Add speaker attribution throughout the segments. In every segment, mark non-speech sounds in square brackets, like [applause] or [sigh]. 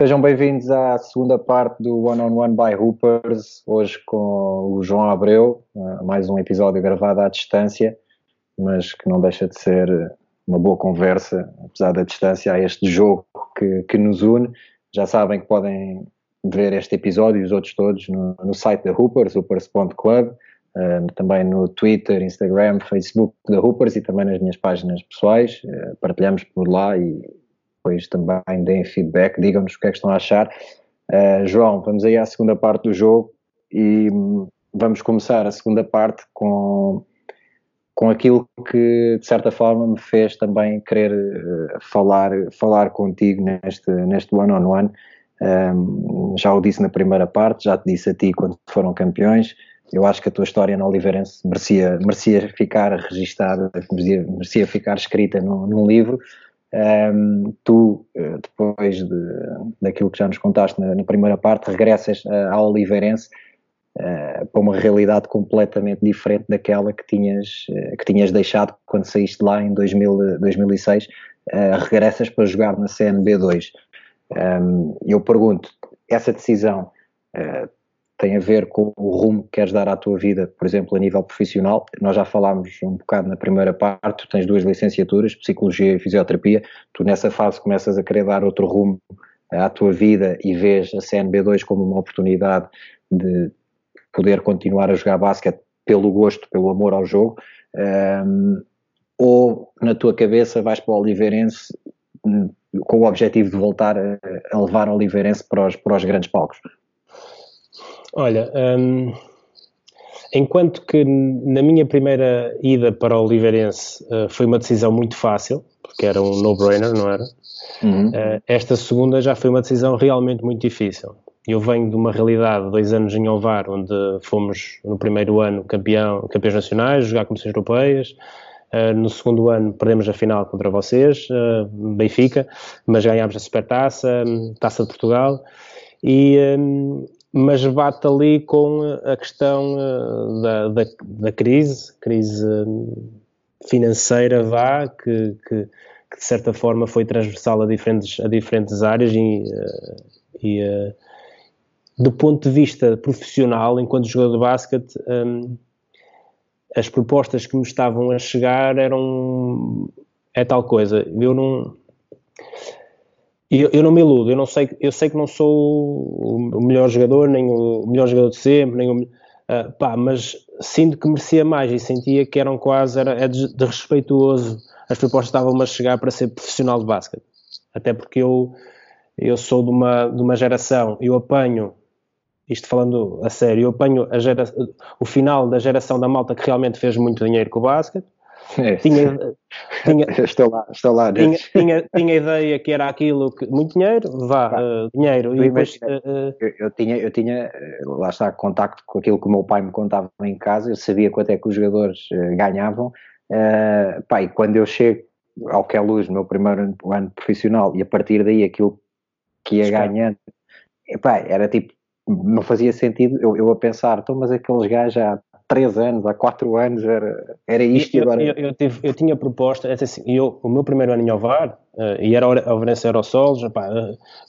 Speaker 1: Sejam bem-vindos à segunda parte do One on One by Hoopers, hoje com o João Abreu, uh, mais um episódio gravado à distância, mas que não deixa de ser uma boa conversa, apesar da distância, a este jogo que, que nos une. Já sabem que podem ver este episódio e os outros todos no, no site da Hoopers, hoopers.club, uh, também no Twitter, Instagram, Facebook da Hoopers e também nas minhas páginas pessoais. Partilhamos por lá e depois também deem feedback, digam-nos o que é que estão a achar. Uh, João, vamos aí à segunda parte do jogo e vamos começar a segunda parte com, com aquilo que de certa forma me fez também querer uh, falar, falar contigo neste, neste one-on-one. -on -one. Um, já o disse na primeira parte, já te disse a ti quando foram campeões. Eu acho que a tua história no Oliveirense merecia, merecia ficar registada, merecia ficar escrita num, num livro. Um, tu, eh, depois de, daquilo que já nos contaste na, na primeira parte, regressas uh, ao Oliveirense uh, para uma realidade completamente diferente daquela que tinhas, uh, que tinhas deixado quando saíste lá em 2000, 2006. regressas para jogar na CNB2. Um, eu pergunto, essa decisão tem a ver com o rumo que queres dar à tua vida, por exemplo, a nível profissional. Nós já falámos um bocado na primeira parte, tu tens duas licenciaturas, Psicologia e Fisioterapia, tu nessa fase começas a querer dar outro rumo à tua vida e vês a CNB2 como uma oportunidade de poder continuar a jogar basquete pelo gosto, pelo amor ao jogo, um, ou na tua cabeça vais para o Oliveirense hum, com o objetivo de voltar a, a levar o Oliveirense para os, para os grandes palcos?
Speaker 2: Olha, um, enquanto que na minha primeira ida para o Oliveirense uh, foi uma decisão muito fácil, porque era um no-brainer, não era? Uhum. Uh, esta segunda já foi uma decisão realmente muito difícil. Eu venho de uma realidade de dois anos em Ovar, onde fomos no primeiro ano campeão, campeões nacionais, jogar competições europeias. Uh, no segundo ano perdemos a final contra vocês, uh, Benfica, mas ganhámos a Supertaça, um, Taça de Portugal. E, um, mas bate ali com a questão uh, da, da, da, crise, crise hum, financeira vá, que, que, que, de certa forma foi transversal a diferentes, a diferentes áreas e, e do ponto de vista profissional, enquanto jogador de basquete, um, as propostas que me estavam a chegar eram é tal coisa. Eu não eu, eu, não me iludo, eu não sei, eu sei que não sou o melhor jogador, nem o melhor jogador de sempre, nem o, uh, pá, mas sinto que merecia mais e sentia que eram quase, era, é desrespeituoso, as propostas estavam-me a chegar para ser profissional de basquete, até porque eu, eu sou de uma, de uma geração, eu apanho, isto falando a sério, eu apanho a gera, o final da geração da malta que realmente fez muito dinheiro com o basquete,
Speaker 1: é. Tinha, tinha, [laughs] estou lá, estou lá.
Speaker 2: Tinha, tinha, tinha, ideia que era aquilo que. Muito dinheiro? Vá. Uh, dinheiro.
Speaker 1: Eu, depois, uh, eu, eu, tinha, eu tinha, lá está, contacto com aquilo que o meu pai me contava em casa, eu sabia quanto é que os jogadores uh, ganhavam. Uh, pá, e quando eu chego ao que é luz, meu primeiro ano, ano profissional, e a partir daí aquilo que ia ganhando, era tipo, não fazia sentido eu, eu a pensar, então, mas aqueles gajos há 3 anos, há 4 anos era, era isto
Speaker 2: eu,
Speaker 1: e agora.
Speaker 2: Eu, eu, tive, eu tinha proposta, é assim, eu, o meu primeiro ano em Ovar, uh, e era a Valença Aerosols, uh,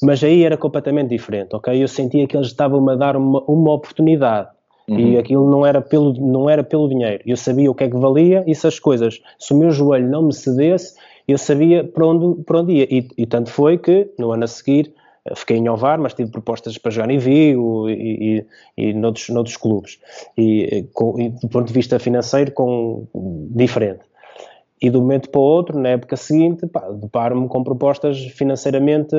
Speaker 2: mas aí era completamente diferente, ok? Eu sentia que eles estavam-me a dar uma, uma oportunidade. Uhum. E aquilo não era, pelo, não era pelo dinheiro. Eu sabia o que é que valia e essas coisas. Se o meu joelho não me cedesse, eu sabia para onde, para onde ia. E, e tanto foi que, no ano a seguir, fiquei em Ovar, mas tive propostas para jogar em Vigo e, e, e noutros, noutros clubes. E, com, e, do ponto de vista financeiro, com, diferente. E de um momento para o outro, na época seguinte, deparo-me com propostas financeiramente,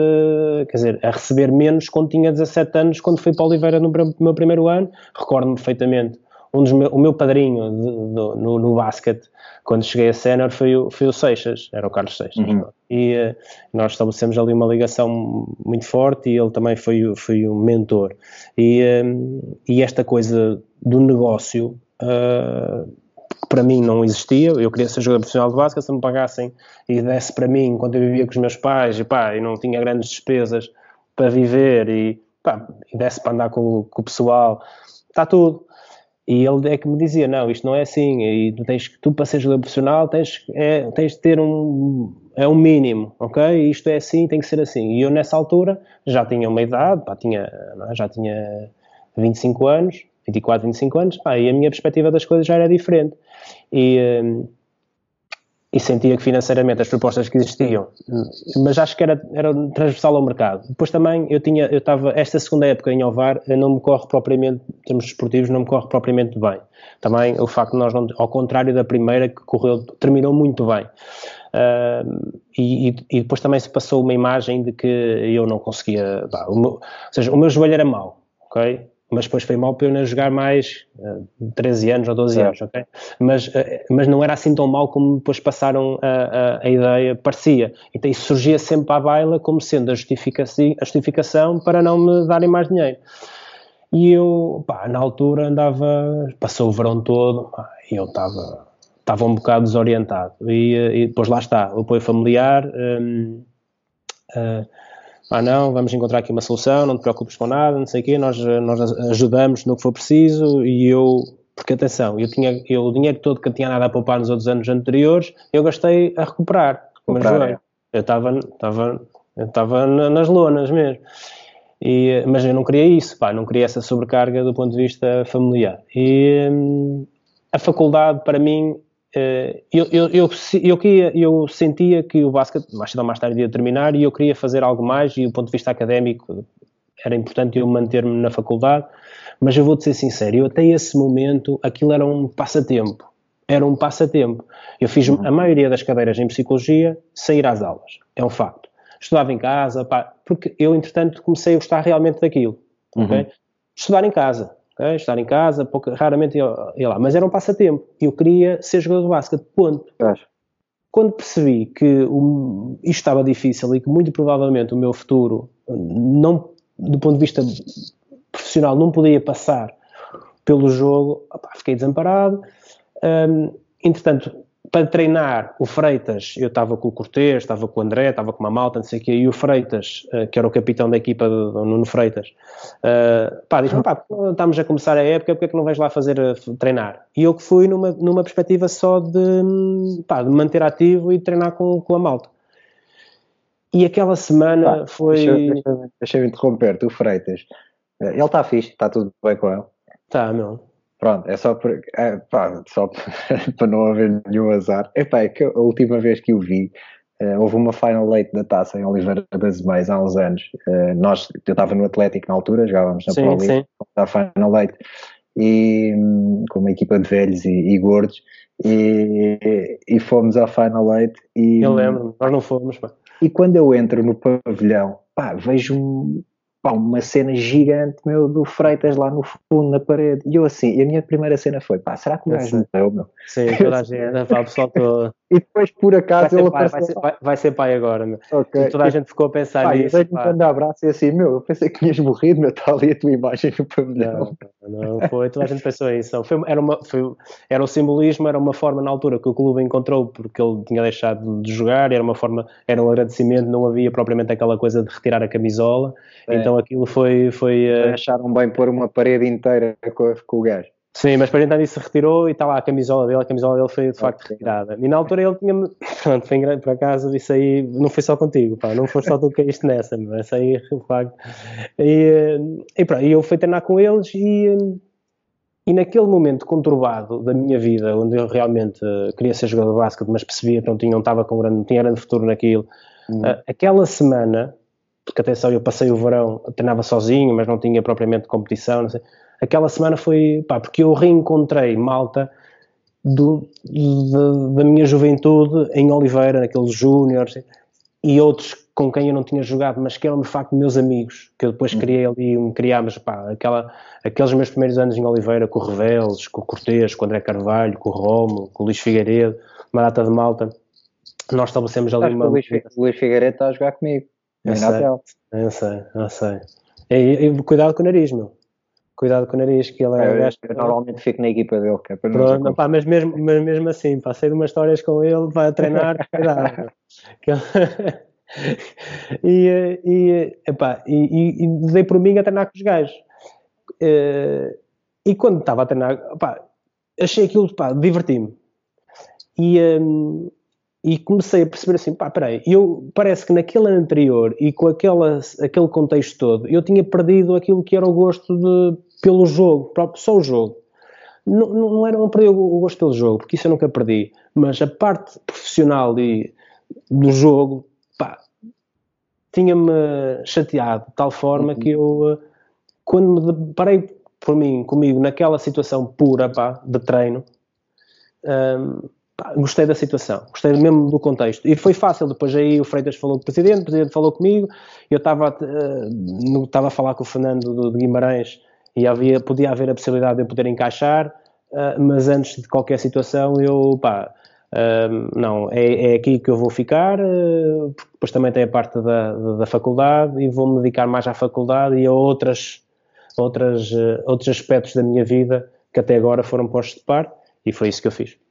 Speaker 2: quer dizer, a receber menos quando tinha 17 anos, quando fui para Oliveira no meu primeiro ano. Recordo-me perfeitamente um dos meu, o meu padrinho de, de, no, no basquete, quando cheguei a sénior, foi, o, foi o Seixas, era o Carlos Seixas. Uhum. E uh, nós estabelecemos ali uma ligação muito forte e ele também foi, foi um mentor. E, uh, e esta coisa do negócio, uh, para mim não existia, eu queria ser jogador profissional de basquete, se me pagassem e desse para mim, quando eu vivia com os meus pais, e pá, e não tinha grandes despesas para viver e, pá, e desse para andar com, com o pessoal, está tudo E ele é que me dizia, não, isto não é assim, e tu tens tu para ser jogador profissional tens, é, tens de ter um, é um mínimo, ok? Isto é assim, tem que ser assim. E eu nessa altura já tinha uma idade, pá, tinha, é? já tinha 25 anos, 24, 25 anos, pá, e a minha perspectiva das coisas já era diferente. E, hum, e sentia que financeiramente as propostas que existiam, mas acho que era, era transversal ao mercado. Depois também eu tinha, eu estava, esta segunda época em Ovar, não me corre propriamente, em termos desportivos, não me corre propriamente bem. Também o facto de nós não, ao contrário da primeira que correu, terminou muito bem. Uh, e, e, depois também se passou uma imagem de que eu não conseguia, meu, ou seja, o meu joelho era mau, ok? Mas depois foi mal para eu não jogar mais uh, eh, 13 anos ou 12 é. anos, ok? Mas, uh, mas não era assim tão mal como depois passaram a, a, a, ideia, parecia. Então isso surgia sempre à baila como sendo a justificação, a justificação para não me darem mais dinheiro. E eu, pá, na altura andava, passou o verão todo pá, e eu estava, estava um bocado desorientado. E, eh, e depois lá está, o apoio familiar. Um, uh, ah não, vamos encontrar aqui uma solução, não te preocupes com nada, não sei o quê, nós, nós ajudamos no que for preciso e eu, porque atenção, eu tinha eu, o dinheiro todo que eu tinha nada a poupar nos outros anos anteriores, eu gastei a recuperar, recuperar é. eu estava estava nas lonas mesmo. E, mas eu não queria isso, pá, não queria essa sobrecarga do ponto de vista familiar. E hum, a faculdade, para mim, eh, eu, eu, eu, eu, queria, eu sentia que o basquete, mais cedo ou mais tarde, ia terminar e eu queria fazer algo mais e do ponto de vista académico era importante eu manter-me na faculdade, mas eu vou-te ser sincero, eu até esse momento aquilo era um passatempo, era um passatempo. Eu fiz uhum. a maioria das cadeiras em psicologia sair às aulas, é um facto. Estudava em casa, pá, porque eu entretanto comecei a gostar realmente daquilo, uhum. okay? Estudar em casa, Okay? Estar em casa, pouca, raramente ia, ia, lá. Mas era um passatempo. Eu queria ser jogador de basquete. Ponto. Acho. Quando percebi que o, isto estava difícil e que muito provavelmente o meu futuro, não, do ponto de vista profissional, não podia passar pelo jogo, opa, fiquei desamparado. Um, entretanto, para treinar o Freitas, eu estava com o Cortês, estava com o André, estava com uma malta, não sei o quê, e o Freitas, uh, que era o capitão da equipa do, do Nuno Freitas, uh, pá, diz-me, pá, estamos a começar a época, porque é que não vais lá fazer uh, treinar? E eu que fui numa, numa perspectiva só de, pá, de manter ativo e treinar com, com a malta. E aquela semana foi...
Speaker 1: Deixa-me deixa interromper-te, o Freitas, ele está fixe, está tudo bem com ele?
Speaker 2: Está, meu.
Speaker 1: Pronto, é só, por, é, pá, só [laughs] para não haver nenhum azar. Epá, é que a última vez que o vi, uh, houve uma final late da taça em Oliveira das Meias há uns anos. Uh, nós, eu estava no Atlético na altura, jogávamos na Pro League, a final late, e, um, com uma equipa de velhos e, e gordos, e, e, fomos à final late. E,
Speaker 2: eu lembro, nós não fomos. Pá.
Speaker 1: E quando eu entro no pavilhão, pá, vejo um, pá, uma cena gigante, meu, do Freitas lá no fundo, na parede. E eu assim, e a minha primeira cena foi, pá, será que o gajo morreu, meu?
Speaker 2: Sim, toda a gente, [laughs] pá, o pessoal todo...
Speaker 1: E depois, por acaso,
Speaker 2: ele pai, vai, ser, vai, vai, ser, pai agora, meu. Okay. E toda a gente ficou a pensar pá, nisso.
Speaker 1: Eu dei-te um abraço e assim, meu, eu pensei que tinhas morrido, meu, está ali a tua imagem no pavilhão.
Speaker 2: Não, não foi, toda a gente pensou isso. Foi, era, uma, foi, era o simbolismo, era uma forma na altura que o clube encontrou porque ele tinha deixado de jogar, era uma forma, era um agradecimento, não havia propriamente aquela coisa de retirar a camisola, é. então aquilo foi... foi
Speaker 1: uh... Acharam bem pôr uma parede inteira com, com o gajo.
Speaker 2: Sim, mas para isso se retirou e está lá a camisola dele, a camisola dele foi de facto retirada. E na altura ele tinha-me, [laughs] pronto, foi por acaso, isso aí não foi só contigo, pá, não foi só tu que caíste nessa, mas isso aí, de facto. E, e pronto, eu fui treinar com eles e, e naquele momento conturbado da minha vida, onde eu realmente queria ser jogador de basquete, mas percebia que não, tinha, não estava com grande, não tinha grande futuro naquilo, hum. aquela semana, porque atenção, eu passei o verão, treinava sozinho, mas não tinha propriamente competição, não sei aquela semana foi, pá, porque eu reencontrei malta do, de, da minha juventude em Oliveira, naqueles júniores e outros com quem eu não tinha jogado, mas que eram de facto meus amigos, que eu depois criei ali, me criámos, pá, aquela, aqueles meus primeiros anos em Oliveira, com o Reveles, com o Cortês, com o André Carvalho, com o Romo, com o Luís Figueiredo, uma data de malta, nós estabelecemos ali uma...
Speaker 1: O Luís, o Luís Figueiredo está a jogar comigo,
Speaker 2: eu sei, eu sei, eu sei. E, cuidado com o nariz, meu cuidado com o nariz, que ele é,
Speaker 1: é um gajo. Eu normalmente fico na equipa dele, que é para
Speaker 2: Pronto, não pá, mas, mesmo, mas mesmo assim, passei de umas histórias com ele, vai a treinar, [laughs] cuidado. [laughs] e, e, epá, e, e, dei por mim a treinar com os gajos. Uh, E quando estava a treinar, achei aquilo, pá, diverti-me. E, um, e comecei a perceber assim, pá, peraí, eu, parece que naquele ano anterior e com aquela, aquele contexto todo, eu tinha perdido aquilo que era o gosto de, pelo jogo, próprio, só o jogo. Não, não, era, não perdi o gosto pelo jogo, porque isso eu nunca perdi, mas a parte profissional e, do jogo, pá, tinha-me chateado de tal forma uhum. que eu, eh, quando me deparei por mim, comigo, naquela situação pura, pá, de treino, um, pá, gostei da situação, gostei mesmo do contexto. E foi fácil, depois aí o Freitas falou com o Presidente, o Presidente falou comigo, eu estava uh, a falar com o Fernando de Guimarães e havia, podia haver a possibilidade de eu poder encaixar, uh, mas antes de qualquer situação eu, pá, uh, não, é, é, aqui que eu vou ficar, uh, depois também tem a parte da, da, da faculdade e vou-me dedicar mais à faculdade e a outras, outras, outros aspectos da minha vida que até agora foram postos de parte e foi isso que eu fiz.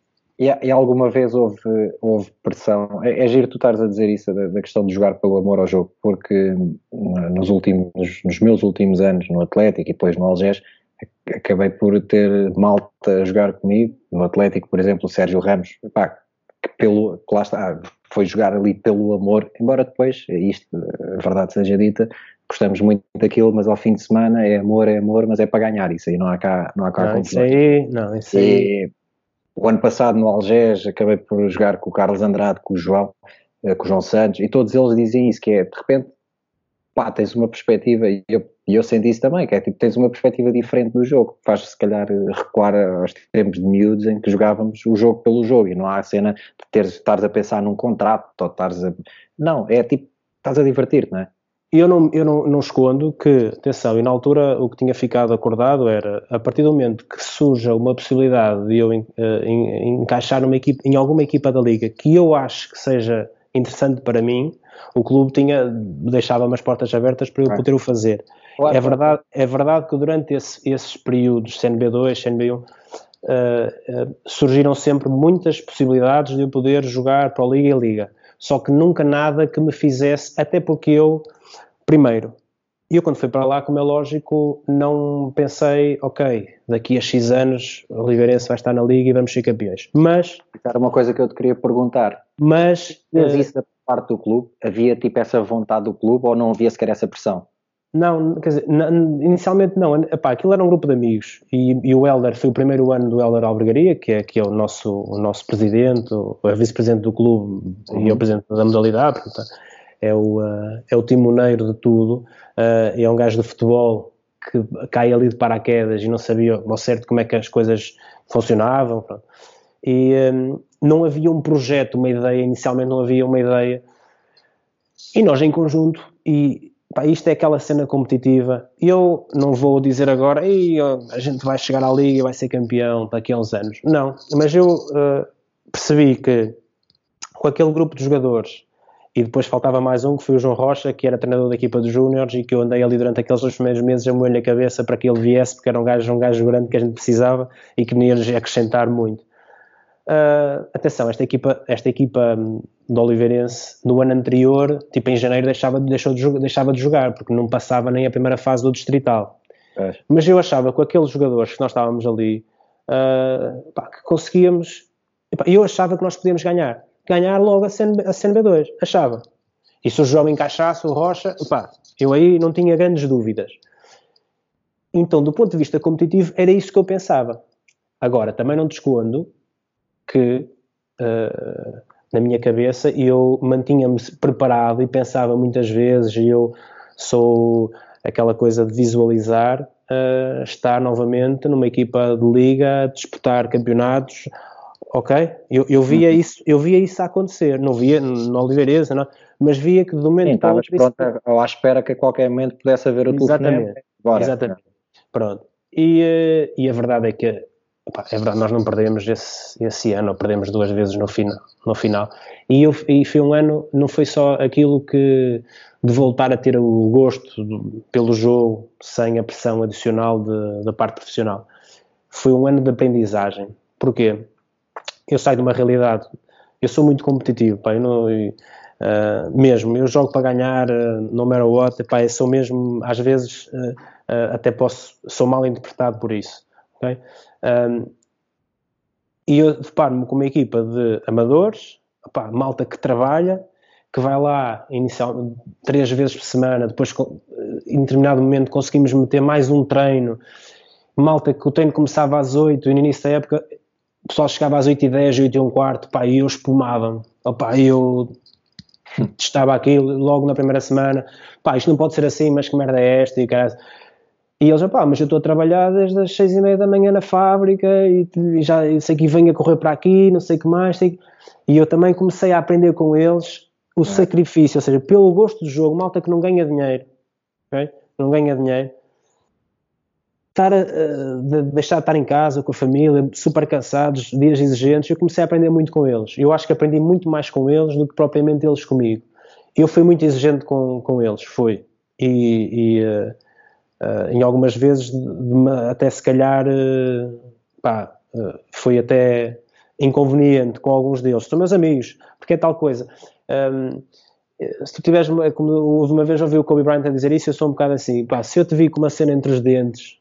Speaker 1: E, e, alguma vez houve, houve pressão? É, é giro tu estares a dizer isso, da, da, questão de jogar pelo amor ao jogo, porque nos, últimos, nos meus últimos anos no Atlético e depois no Algés, acabei por ter malta a jogar comigo. No Atlético, por exemplo, o Sérgio Ramos, pá, que pelo, que lá está, foi jogar ali pelo amor, embora depois, isto, a verdade seja dita, gostamos muito daquilo, mas ao fim de semana é amor, é amor, mas é para ganhar, isso aí não há cá, não há cá
Speaker 2: não, isso aí, não, isso aí.
Speaker 1: O ano passado no Algés acabei por jogar com o Carlos Andrade, com o João, eh, com o João Santos, e todos eles dizem isso, que é, de repente, pá, tens uma perspectiva, e eu, eu senti isso também, que é tipo, tens uma perspectiva diferente do jogo, faz se calhar recuar aos tempos de miúdos em que jogávamos o jogo pelo jogo, e não há a cena de teres, estares a pensar num contrato, ou estares a... Não, é tipo, estás a divertir-te, não é?
Speaker 2: Eu, não, eu não, não, escondo que, atenção, e na altura o que tinha ficado acordado era, a partir do momento que surja uma possibilidade de eu eh, encaixar numa equipe, em alguma equipa da Liga que eu acho que seja interessante para mim, o clube tinha, deixava-me as portas abertas para eu poder o fazer. Claro. É, verdade, é verdade que durante esse, esses períodos, CNB2, CNB1, uh, uh, surgiram sempre muitas possibilidades de eu poder jogar para a Liga e a Liga. Só que nunca nada que me fizesse, até porque eu Primeiro, eu quando fui para lá, como é lógico, não pensei, ok, daqui a X anos o Oliveirense vai estar na Liga e vamos ser campeões. Mas...
Speaker 1: Era uma coisa que eu te queria perguntar.
Speaker 2: Mas...
Speaker 1: Mas isso da parte do clube? Havia tipo essa vontade do clube ou não havia sequer essa pressão?
Speaker 2: Não, quer dizer, inicialmente não. Epá, aquilo era um grupo de amigos e, e, o Helder foi o primeiro ano do Helder Albergaria, que é, que é o, nosso, o nosso presidente, o, o vice-presidente do clube uhum. e é o presidente da modalidade. Portanto, é o, uh, é o timoneiro de tudo, uh, é um gajo de futebol que cai ali de paraquedas e não sabia ao certo como é que as coisas funcionavam. Pronto. E um, não havia um projeto, uma ideia, inicialmente não havia uma ideia. E nós em conjunto, e pá, isto é aquela cena competitiva. Eu não vou dizer agora, a gente vai chegar à Liga vai ser campeão daqui a uns anos. Não, mas eu uh, percebi que com aquele grupo de jogadores e depois faltava mais um, que foi o João Rocha, que era treinador da equipa dos Júniores e que eu andei ali durante aqueles dois primeiros meses a moer-lhe a cabeça para que ele viesse, porque era um gajo, um gajo grande que a gente precisava e que me ia acrescentar muito. Uh, atenção, esta equipa, esta equipa hum, do Oliveirense, no ano anterior, tipo em janeiro, deixava, deixou de, deixava de jogar, porque não passava nem a primeira fase do Distrital. É. Mas eu achava que com aqueles jogadores que nós estávamos ali, uh, pá, que conseguíamos, eu achava que nós podíamos ganhar ganhar logo a, CNB, a CNB2, achava. E se o João encaixasse, o Rocha, pá, eu aí não tinha grandes dúvidas. Então, do ponto de vista competitivo, era isso que eu pensava. Agora, também não te escondo que uh, na minha cabeça eu mantinha-me preparado e pensava muitas vezes, e eu sou aquela coisa de visualizar uh, estar novamente numa equipa de liga disputar campeonatos ok? Eu, eu, via uhum. isso, eu via isso a acontecer, não via no Oliveirense, não, mas via que de momento Sim,
Speaker 1: estavas pronto ou à espera que a qualquer momento pudesse haver o
Speaker 2: Exatamente, Bora. exatamente. Pronto. E, eh, e a verdade é que opa, é verdade, nós não perdemos esse, esse ano, perdemos duas vezes no final. No final. E, eu, e foi um ano, não foi só aquilo que de voltar a ter o gosto pelo jogo sem a pressão adicional de, da parte profissional. Foi um ano de aprendizagem. Porquê? Eu saio de uma realidade, eu sou muito competitivo, pá, eu não, uh, mesmo, eu jogo para ganhar, uh, no matter what, pá, eu sou mesmo, às vezes, uh, até posso, sou mal interpretado por isso, Okay? E eu deparo-me com uma equipa de amadores, malta que trabalha, que vai lá inicial, três vezes por semana, depois em determinado momento conseguimos meter mais um treino, malta que o treino começava às 8 e no início da época pessoal chegava às 8 e 10, 8 e um quarto, pá, e eu espumava-me, eu testava aquilo logo na primeira semana, pá, isto não pode ser assim, mas que merda é esta, e cara, e eles, pá, mas eu estou a trabalhar desde as seis e meia da manhã na fábrica e, e já sei que venho a correr para aqui, não sei o que mais. Sei... E eu também comecei a aprender com eles o é. sacrifício, ou seja, pelo gosto do jogo, malta que não ganha dinheiro, okay? não ganha dinheiro, estar a, de deixar de estar em casa com a família, super cansados, dias exigentes, eu comecei a aprender muito com eles. Eu acho que aprendi muito mais com eles do que propriamente eles comigo. Eu fui muito exigente com, com eles, fui. E, e uh, uh, em algumas vezes, até se calhar, uh, pá, foi até inconveniente com alguns deles. São meus amigos, porque é tal coisa. Um, se tu tiveres, como uma vez ouvi o Kobe Bryant a dizer isso, eu sou um bocado assim, pá, se eu te vi com uma cena entre os dentes,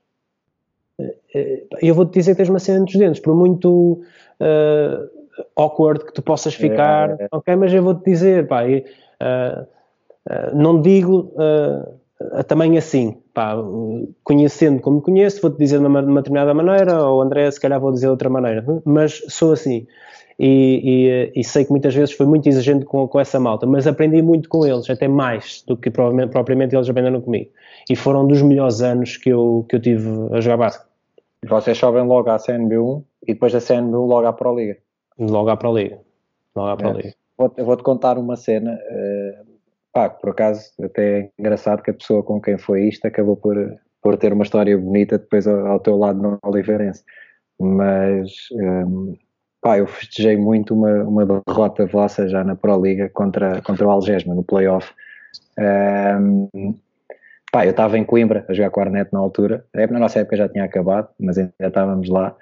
Speaker 2: eu vou-te dizer que tens uma cena entre os dentes, por muito uh, awkward que tu possas ficar, é, é. ok, mas eu vou-te dizer, pá, uh, uh, não digo também assim, pá, conhecendo como conheço, vou-te dizer de uma, de uma, determinada maneira, ou André, se calhar vou dizer de outra maneira, mas sou assim. E, e, e, sei que muitas vezes foi muito exigente com, com, essa malta, mas aprendi muito com eles, até mais do que propriamente, propriamente eles aprenderam comigo. E foram dos melhores anos que eu, que eu tive a jogar básico.
Speaker 1: Vocês sobem logo à CNB1 e depois da CNB1 logo à Pro Liga?
Speaker 2: Logo à Pro Liga. Logo à Pro é.
Speaker 1: Vou-te vou contar uma cena, uh, pá, por acaso até é engraçado que a pessoa com quem foi isto acabou por, por ter uma história bonita depois ao, ao teu lado no Oliveirense. Mas um, pá, eu festejei muito uma, uma derrota vossa já na Pro Liga contra, contra o Algesma no playoff. Um, pá, eu estava em Coimbra a jogar Arnet na altura, na nossa época já tinha acabado, mas ainda estávamos lá.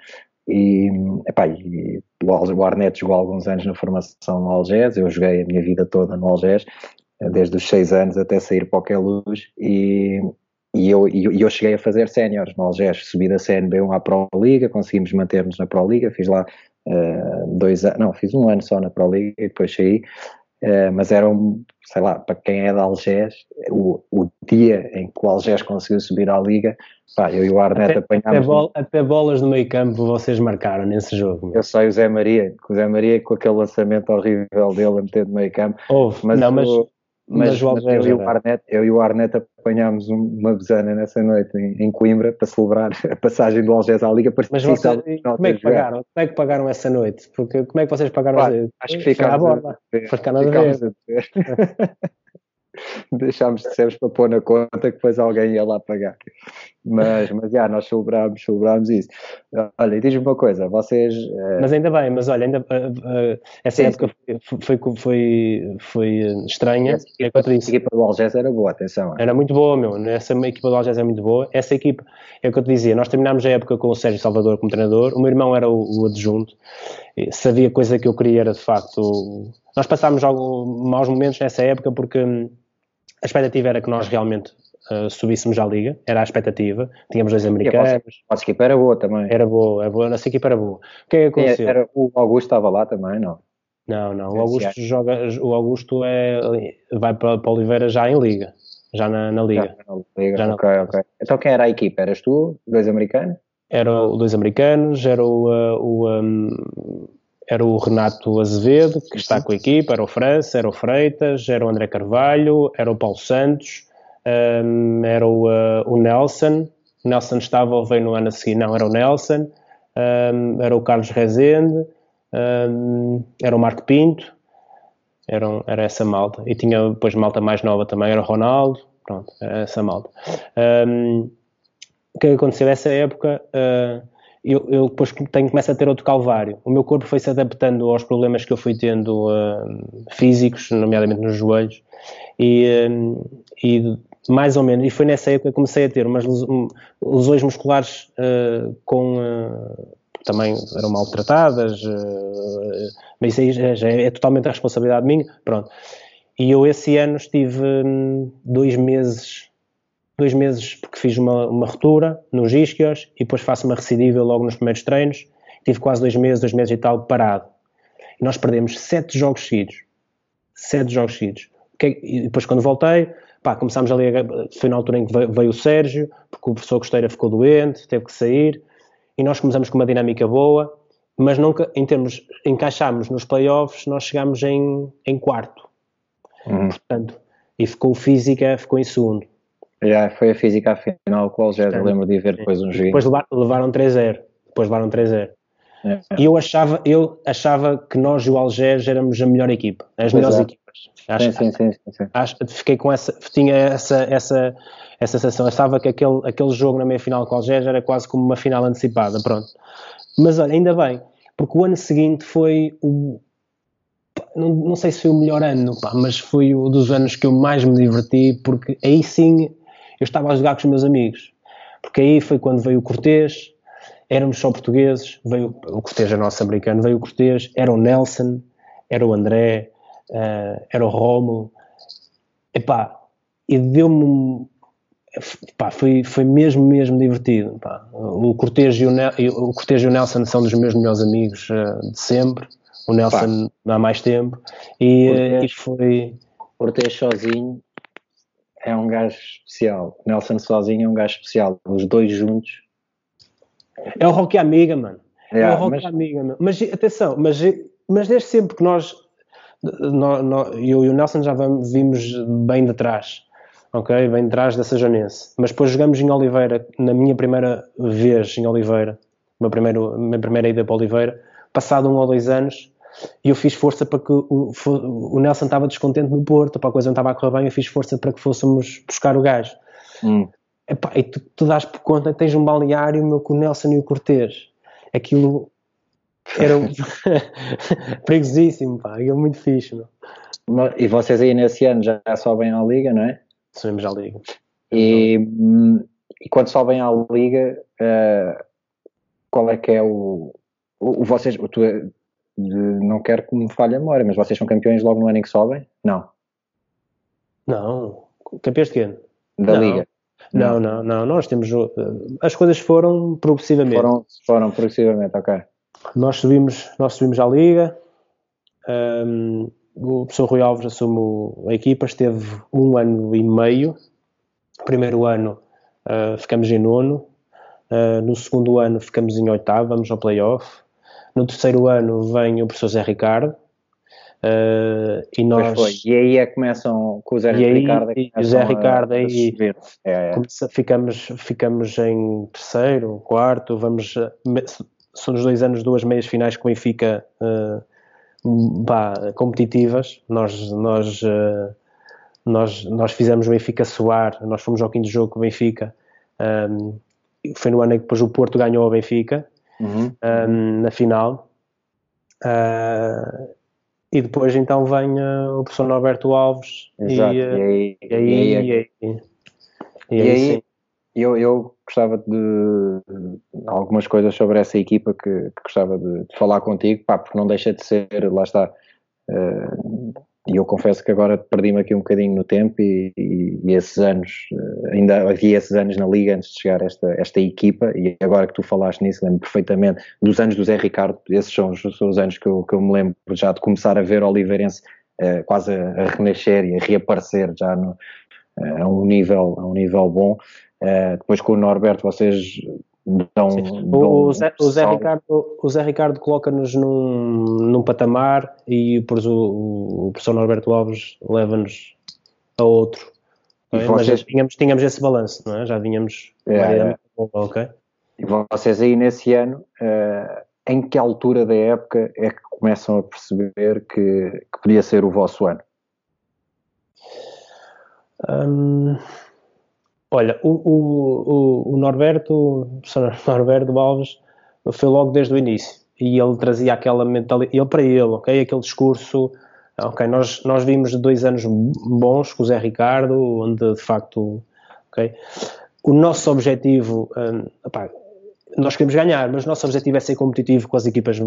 Speaker 1: E, epá, e o Arnet jogou alguns anos na formação no Algés, eu joguei a minha vida toda no Algés desde os 6 anos até sair para é luz e, e eu, e eu cheguei a fazer séniores no Algés, subi da CNB1 à Pro Liga, conseguimos manter-nos na Pro Liga, fiz lá uh, dois anos, não, fiz um ano só na Pro Liga e depois saí, uh, mas era um, sei lá, para quem é de Algés, o, o dia em que o Algés conseguiu subir à Liga, pá, eu e o Arnett até, apanhámos...
Speaker 2: Até, bol, até, bolas no meio campo vocês marcaram nesse jogo.
Speaker 1: Eu sei o Zé Maria, o Zé Maria com aquele lançamento horrível dele a meter no meio campo.
Speaker 2: Houve, mas, não, mas,
Speaker 1: mas, mas eu, e o Arnett, eu e o Arnett apanhámos uma besana nessa noite em, em, Coimbra para celebrar a passagem do Algés à Liga.
Speaker 2: Mas vocês, como é que pagaram? Como é que pagaram essa noite? Porque como é que vocês pagaram?
Speaker 1: Pá, acho que ficámos a, borda.
Speaker 2: Foi ficar nada a ver. [laughs]
Speaker 1: deixámos de sermos para pôr na conta que depois alguém ia lá pagar. Mas, mas já, nós celebrámos, celebrámos isso. Olha, diz-me uma coisa, vocês.
Speaker 2: Uh... Mas ainda bem, mas olha, ainda, uh, uh, essa sim, época foi, foi, foi, foi estranha. Essa
Speaker 1: equipa, é a equipa do Algés era boa, atenção.
Speaker 2: Era muito boa, meu. Essa equipa do Algés é muito boa. Essa equipa, é o que eu te dizia, nós terminámos a época com o Sérgio Salvador como treinador, o meu irmão era o, o adjunto, sabia coisa que eu queria era de facto. Nós passámos alguns maus momentos nessa época porque hum, a expectativa era que nós realmente uh, subíssemos à Liga, era a expectativa. Tínhamos dois americanos. A
Speaker 1: nossa equipa era boa também.
Speaker 2: Era boa, era boa, a nossa equipa era boa. O que é que aconteceu?
Speaker 1: Era, o Augusto estava lá também, não?
Speaker 2: Não, não. O Augusto joga, o Augusto é, vai para, para Oliveira já em Liga. Já na, na Liga. Já na
Speaker 1: Liga, já ok, na... ok. Então quem era a equipa? Eras tu, dois americanos?
Speaker 2: Era dois americanos, era o, uh, o um, era o Renato Azevedo, que está com a equipa, era o França, era o Freitas, era o André Carvalho, era o Paulo Santos, um, era o, uh, o, Nelson, o Nelson estava ou veio no ano a seguir, não, era o Nelson, um, era o Carlos Rezende, um, era o Marco Pinto, era, essa malta, e tinha depois malta mais nova também, era o Ronaldo, pronto, era essa malta. o que aconteceu nessa época... Uh, eu, eu depois tenho, começo a ter outro calvário. O meu corpo foi se adaptando aos problemas que eu fui tendo uh, físicos, nomeadamente nos joelhos, e, uh, e, mais ou menos, e foi nessa época que comecei a ter umas lesões musculares uh, com também eram maltratadas, mas isso aí já, é, é totalmente a responsabilidade minha, pronto. E eu esse ano estive hum, dois meses dois meses porque fiz uma, uma ruptura nos isquios e depois faço uma recidível logo nos primeiros treinos. Tive quase dois meses, dois meses e tal, parado. E nós perdemos sete jogos seguidos. Sete jogos seguidos. E depois quando voltei, pá, começámos ali, foi na altura em que veio, veio o Sérgio, porque o professor Costeira ficou doente, teve que sair, e nós começamos com uma dinâmica boa, mas nunca, em termos, encaixámos nos playoffs, nós chegámos em, em quarto. Uhum. Portanto, e ficou física, ficou em segundo.
Speaker 1: Já foi a física final com o Algés, lembro de ver depois um jogo.
Speaker 2: Depois levaram 3-0. Depois levaram 3-0. É. E eu achava, eu achava que nós e o Algés éramos a melhor equipa, as melhores é. equipas.
Speaker 1: Acho, sim, sim, sim, sim.
Speaker 2: Acho, fiquei com essa, tinha essa, essa, essa sensação. Eu achava que aquele, aquele jogo na meia final com o Algés era quase como uma final antecipada, pronto. Mas olha, ainda bem, porque o ano seguinte foi o, não, não sei se foi o melhor ano, pá, mas foi um dos anos que eu mais me diverti, porque aí sim eu estava a jogar com os meus amigos. Porque aí foi quando veio o Cortês, éramos só portugueses, veio o Cortês é nosso americano, veio o Cortês, era o Nelson, era o André, uh, era o Romulo, epá, e deu-me Pá, foi, foi mesmo, mesmo divertido. Pá. O, Cortês e o, o Cortês e o Nelson são dos meus melhores amigos uh, de sempre o Nelson Pá. há mais tempo e, Cortez, e foi.
Speaker 1: Cortez sozinho é um gajo especial. Nelson sozinho é um gajo especial. Os dois juntos.
Speaker 2: É o Rocky Amiga, mano. É, é o Rocky mas... Amiga, mano. Mas atenção, mas, mas desde sempre que nós, nós, nós eu e o Nelson já vamos, vimos bem de trás. Ok? Bem de trás da Sajonense. Mas depois jogamos em Oliveira, na minha primeira vez em Oliveira, meu primeiro, minha primeira ida para Oliveira, passado um ou dois anos, e eu fiz força para que o, o Nelson estava descontente no Porto, para a coisa não estava a correr bem, eu fiz força para que fôssemos buscar o gajo. Hum. Epá, e tu, tu dás por conta que tens um balneário meu, com o Nelson e o Cortês. Aquilo era um... [laughs] perigosíssimo, pá, aquilo muito fixe. Não?
Speaker 1: E vocês aí nesse ano já sobem à Liga, não é?
Speaker 2: Subimos à Liga.
Speaker 1: E, e quando sobem à Liga, uh, qual é que é o, o, o vocês, tu, de, não quero que me falhe a memória, mas vocês são campeões logo no ano em que sobem? Não.
Speaker 2: Não. Campeões de quê?
Speaker 1: Da
Speaker 2: não.
Speaker 1: Liga.
Speaker 2: Não, não, não, Nós temos. Uh, as coisas foram progressivamente.
Speaker 1: Foram, foram progressivamente, ok.
Speaker 2: Nós subimos, nós subimos à Liga. Um, o professor Rui Alves assumiu a equipa, esteve um ano e meio. Primeiro ano uh, ficamos em nono. Uh, no segundo ano ficamos em oitavo, vamos ao playoff. No terceiro ano vem o professor Zé Ricardo. Uh, e nós
Speaker 1: e aí é que começam com o Zé
Speaker 2: e
Speaker 1: Ricardo
Speaker 2: aí, e o Zé Ricardo aí é, é. ficamos ficamos em terceiro quarto vamos são nos dois anos duas meias finais com o Benfica uh, pá, competitivas nós nós uh, nós nós fizemos o Benfica suar nós fomos ao quinto jogo com o Benfica um, foi no ano em que depois o Porto ganhou o Benfica uhum. um, na final. Uh, e depois então vem o professor Norberto Alves
Speaker 1: Exato. e, uh, e aí, e aí, e aí, e aí, aí eu, eu gostava de algumas coisas sobre essa equipa que, que gostava de, de, falar contigo, pá, porque não deixa de ser, lá está, uh, e eu confesso que agora perdi-me aqui um bocadinho no tempo e, e, e, esses anos, eh, ainda havia esses anos na Liga antes de chegar esta, esta equipa e agora que tu falaste nisso, lembro perfeitamente dos anos do Zé Ricardo, esses são os, são os anos que eu, que eu me lembro já de começar a ver Oliveirense uh, quase a, renascer e a reaparecer já no, uh, a, um nível, a um nível bom. Uh, depois com o Norberto vocês Dão,
Speaker 2: o, o, Zé, o, Zé Ricardo, o Zé Ricardo coloca-nos num, num patamar e depois o, o professor Norberto Alves leva-nos a outro. É? Vocês... Mas já tínhamos, tínhamos esse balanço, não é? Já vínhamos. É, é. ok.
Speaker 1: E vocês aí nesse ano, uh, em que altura da época é que começam a perceber que, que podia ser o vosso ano?
Speaker 2: Um Olha, o, o, o Norberto, o [laughs] Norberto Alves, foi logo desde o início. E ele trazia aquela mentalidade, ele para ele, ok, aquele discurso, ok, nós, nós vimos dois anos bons com o Zé Ricardo, onde de facto, ok, o nosso objetivo, um, opá, nós queremos ganhar, mas o nosso objetivo é ser competitivo com as equipas,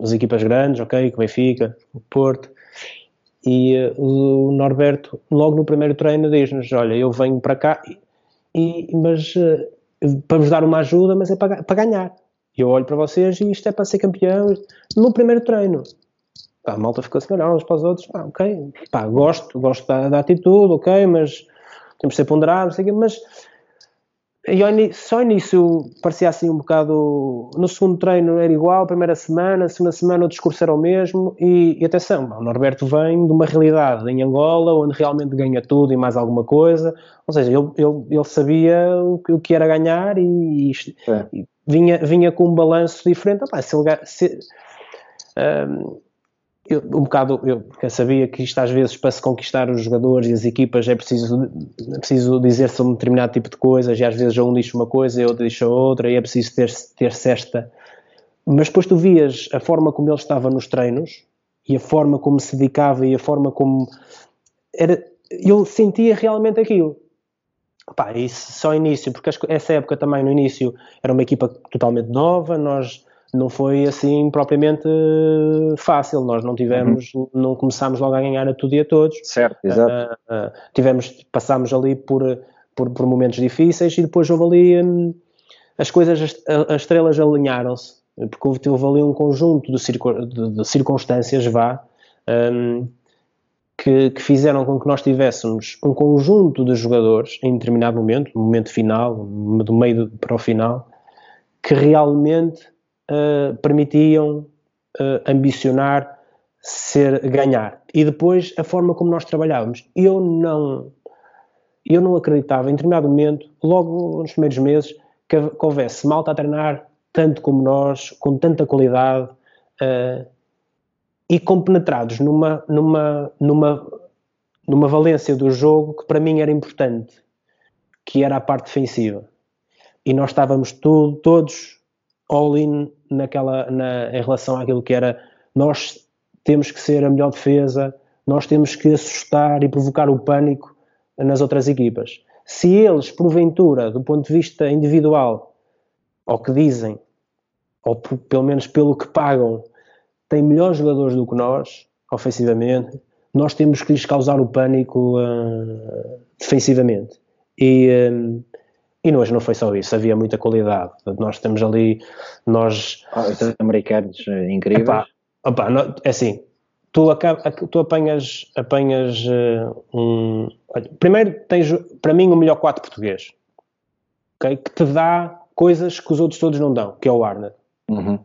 Speaker 2: as equipas grandes, ok, com o Benfica, o Porto, e uh, o Norberto, logo no primeiro treino, diz-nos, olha, eu venho para cá, mas uh, para vos dar uma ajuda, mas é para, para ganhar. E eu olho para vocês e isto é para ser campeão. No primeiro treino, a malta ficou assim, olhar uns para os outros, pá, ok, pá, gosto, gosto da, da atitude, ok, mas temos de ser ponderados, mas e só início parecia assim um bocado. No segundo treino era igual, primeira semana, segunda semana o discurso era o mesmo. E, e atenção, o Norberto vem de uma realidade em Angola onde realmente ganha tudo e mais alguma coisa. Ou seja, ele, ele, ele sabia o que, era ganhar e, e vinha, vinha com um balanço diferente. Opa, se ele, se, um, eu, um bocado, eu, sabia que isto às vezes para se conquistar os jogadores e as equipas é preciso, é preciso dizer-se um determinado tipo de coisas e às vezes um diz uma coisa e outro diz outra e é preciso ter, ter esta. Mas depois tu vias a forma como ele estava nos treinos e a forma como se dedicava e a forma como era, eu sentia realmente aquilo. Pá, isso só início, porque essa época também no início era uma equipa totalmente nova, nós não foi assim propriamente fácil. Nós não tivemos, uhum. não começámos logo a ganhar a tudo e a todos.
Speaker 1: Certo, exato. Uh, uh,
Speaker 2: tivemos, passámos ali por, por, por, momentos difíceis e depois houve ali um, as coisas, as, as estrelas alinharam-se, porque houve, houve, ali um conjunto de, circo, de, de circunstâncias, vá, um, que, que, fizeram com que nós tivéssemos um conjunto de jogadores em determinado momento, no momento final, do meio para o final, que realmente uh, permitiam uh, ambicionar ser ganhar. E depois a forma como nós trabalhávamos. Eu não eu não acreditava em determinado momento, logo nos primeiros meses, que, houvesse malta a treinar tanto como nós, com tanta qualidade uh, e compenetrados numa, numa, numa, numa valência do jogo que para mim era importante, que era a parte defensiva. E nós estávamos tudo, todos all-in naquela, na, em relação àquilo que era nós temos que ser a melhor defesa, nós temos que assustar e provocar o pânico nas outras equipas. Se eles, porventura, do ponto de vista individual, ou que dizem, ou pelo menos pelo que pagam, têm melhores jogadores do que nós, ofensivamente, nós temos que lhes causar o pânico uh, defensivamente. E, um, e hoje não foi só isso, havia muita qualidade. Nós temos ali, nós...
Speaker 1: Ah, americanos eh, incríveis. Epá,
Speaker 2: não, é assim, tu, tu apanhas, apanhas uh, um... Primeiro tens, para mim, o melhor 4 português, okay? que te dá coisas que os outros todos não dão, que é o Arnold.
Speaker 1: Uhum.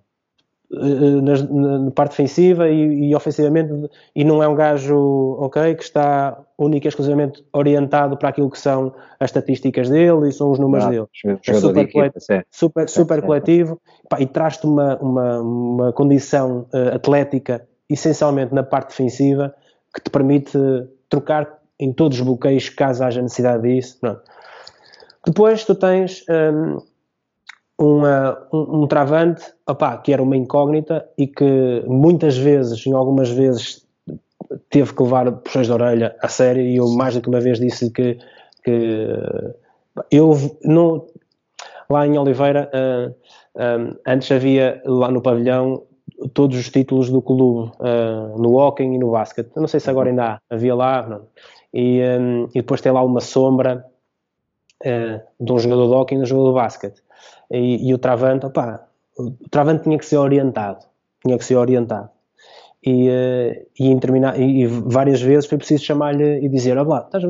Speaker 2: Eh, na, na, parte defensiva e, e, ofensivamente e não é um gajo ok que está único e exclusivamente orientado para aquilo que são as estatísticas dele e são os números dele. É super, equipa, super, super coletivo. Pá, e traz-te uma, uma, uma condição uh, atlética essencialmente na parte defensiva que te permite trocar em todos os bloqueios caso haja necessidade disso não. depois tu tens um, uma, um, um, travante opá, que era uma incógnita e que muitas vezes, em algumas vezes, teve que levar puxões de orelha a sério e eu mais do que uma vez disse que, que eu não, lá em Oliveira uh, uh, antes havia lá no pavilhão todos os títulos do clube uh, no hockey e no basquete. Eu não sei se agora ainda há, havia lá não. E, um, e depois tem lá uma sombra de um jogador de hockey e de um jogador de basquete e, e o Travante, opá, o Travante tinha que ser orientado, tinha que ser orientado. E, uh, e, terminar, e, e, várias vezes foi preciso chamar-lhe e dizer: Olá, estás,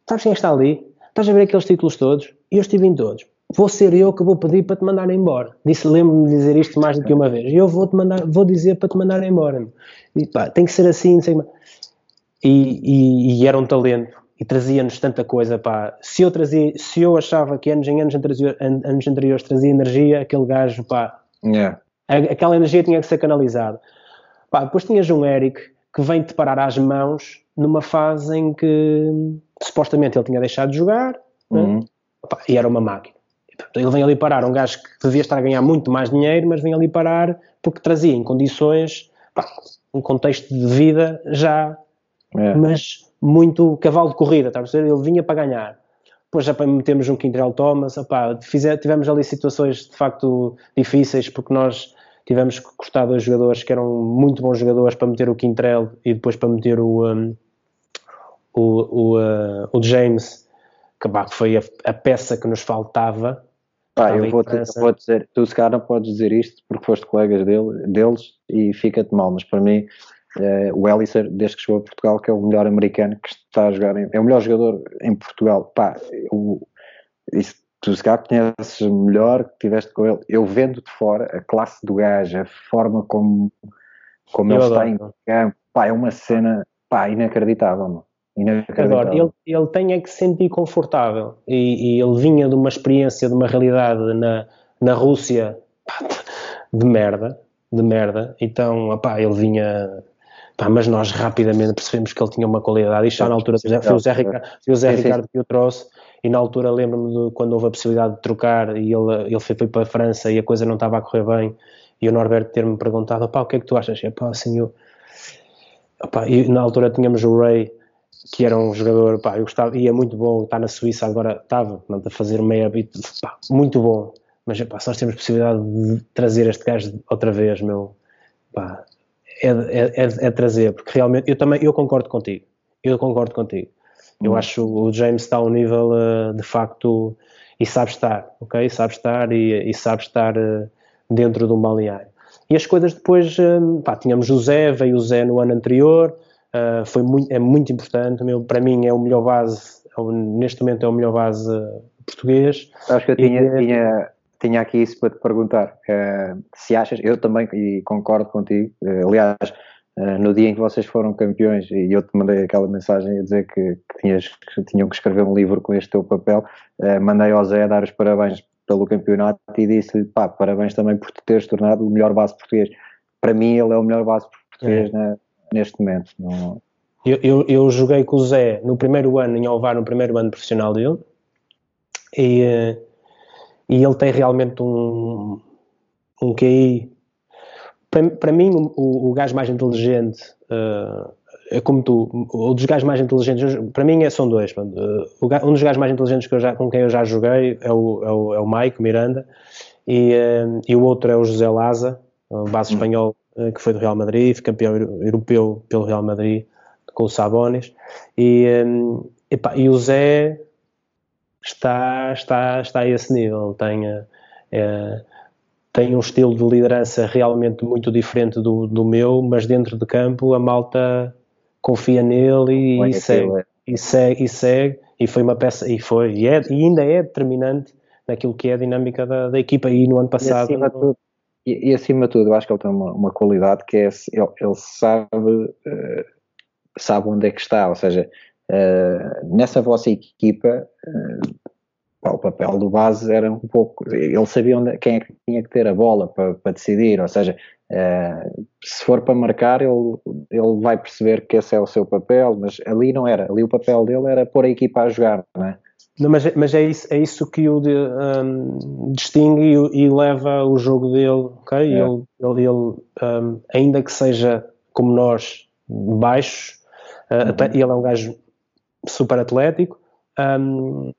Speaker 2: estás quem está ali? Estás a ver aqueles títulos todos? E eu estive em todos. Vou ser eu que vou pedir para te mandar embora. Disse, lembro-me de dizer isto mais do que uma vez. Eu vou te mandar, vou dizer para te mandar embora. E pá, tem que ser assim, não sei e, e, e, era um talento e trazia-nos tanta coisa, pá. Se eu, trazia, se eu achava que anos em anos, anos anteriores trazia energia, aquele gajo, pá,
Speaker 1: yeah.
Speaker 2: aquela energia tinha que ser canalizada. Pá, depois tinhas um Eric que vem-te parar às mãos numa fase em que supostamente ele tinha deixado de jogar né? uhum. né? pá, e era uma máquina. Ele vem ali parar, um gajo que devia estar a ganhar muito mais dinheiro, mas vem ali parar porque trazia em condições, pá, um contexto de vida já, yeah. mas muito cavalo de corrida, tá a Ele vinha para ganhar. Depois já para metermos um Quintrell Thomas, opá, fizer, tivemos ali situações de facto difíceis, porque nós tivemos que cortar dois jogadores que eram muito bons jogadores para meter o Quintrell e depois para meter o, um, o, o, uh, o James, que, que foi a, a, peça que nos faltava.
Speaker 1: Pá, eu vou, te, vou dizer, tu se calhar não podes dizer isto porque foste colegas dele, deles e fica-te mal, mas para mim uh, o Elliser, desde que chegou a Portugal, que é o melhor americano que está a jogar, em, é o melhor jogador em Portugal. Pá, eu, isso, tu se calhar conheces melhor, que estiveste com ele. Eu vendo de fora a classe do gajo, a forma como, como ele está em campo, pá, é uma cena pá, inacreditável, mano.
Speaker 2: Agora, ele, ele tem é que se sentir confortável e, e, ele vinha de uma experiência, de uma realidade na, na Rússia pá, de merda, de merda, então, opá, ele vinha Pá, mas nós rapidamente percebemos que ele tinha uma qualidade. E já na altura foi o Zé, Ricardo, o Zé Ricardo que o trouxe e na altura lembro-me de quando houve a possibilidade de trocar e ele, ele foi, foi para a França e a coisa não estava a correr bem e o Norberto ter-me perguntado pá, o que é que tu achas? E, pá, assim, eu, pá, e na altura tínhamos o Ray que era um jogador, pá, eu gostava, ia muito bom, está na Suíça agora, estava a fazer meia bit, pá, muito bom, mas pá, se nós temos possibilidade de trazer este gajo outra vez, meu, pá, é, é, é, é, trazer, porque realmente eu também eu concordo contigo. Eu concordo contigo. Eu hum. acho o James está a um nível uh, de facto e sabe estar, ok? Sabe estar e, e sabe estar uh, dentro do balneário. E as coisas depois, uh, pá, tínhamos o Zé, veio o Zé no ano anterior, foi muito, é muito importante, meu, para mim é o melhor base, é neste momento é o melhor base português.
Speaker 1: Acho que eu tinha, e, tinha tinha aqui isso para te perguntar. Uh, se achas, eu também, e concordo contigo, uh, aliás, uh, no dia em que vocês foram campeões e eu te mandei aquela mensagem a dizer que, que, tinhas, que tinham que escrever um livro com este teu papel, mandei ao Zé a dar os parabéns pelo campeonato e disse-lhe, pá, parabéns também por te teres tornado o melhor base português. Para mim ele é o melhor base português é. na, neste momento. Não...
Speaker 2: Eu, eu, eu, joguei com o Zé no primeiro ano em Alvar, no primeiro ano profissional dele, e e ele tem realmente um, um QI. Para, para mim, o, o gajo mais inteligente uh, é como tu, um dos gajos mais inteligentes, para mim é, são dois. Uh, um dos gajos mais inteligentes que já, com quem eu já joguei é o, é o, é o Mike Miranda e, uh, e o outro é o José Laza, base hum. espanhol que foi do Real Madrid, campeão europeu pelo Real Madrid com o Sabonis. E, um, e o Zé está, está, está a esse nível. Tem, é, tem um estilo de liderança realmente muito diferente do, do meu, mas dentro de campo a malta confia nele e, e segue, é. e segue, e segue, e foi uma peça, e foi, e, é, e ainda é determinante naquilo que é a dinâmica da, da equipa, e no ano passado...
Speaker 1: E acima, tudo, e, e acima de tudo, eu acho que ele tem uma, uma qualidade que é, ele, ele sabe, uh, sabe onde é que está, ou seja, Uh, nessa vossa equipa, uh, o papel do base era um pouco. Ele sabia onde, quem é que tinha que ter a bola para, para decidir, ou seja, uh, se for para marcar, ele, ele vai perceber que esse é o seu papel, mas ali não era. Ali o papel dele era pôr a equipa a jogar, não é?
Speaker 2: Não, mas, mas é, isso, é isso que o de, um, distingue e, e, leva o jogo dele, ok? É. Ele, ele, ele um, ainda que seja como nós, baixo, uh, uhum. ele é um gajo super atlético, um,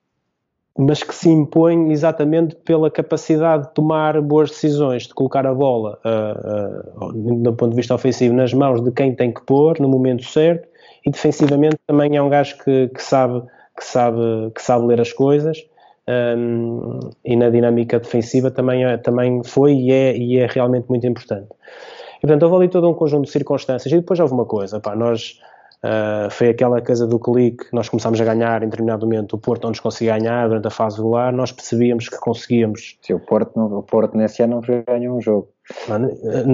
Speaker 2: mas que se impõe exatamente pela capacidade de tomar boas decisões, de colocar a bola, uh, uh, do ponto de vista ofensivo, nas mãos de quem tem que pôr no momento certo, e defensivamente também é um gajo que, que sabe, que, sabe, que sabe ler as coisas. Um, e na dinâmica defensiva também, é, também foi e é, e é realmente muito importante. E, portanto, houve ali todo um conjunto de circunstâncias e depois houve uma coisa, pá, nós Uh, foi aquela coisa do clique, nós começámos a ganhar em determinado momento, o Porto não nos conseguia ganhar durante a fase regular, nós percebíamos que conseguíamos.
Speaker 1: Sim, o Porto, o Porto nesse ano não ganhou um jogo.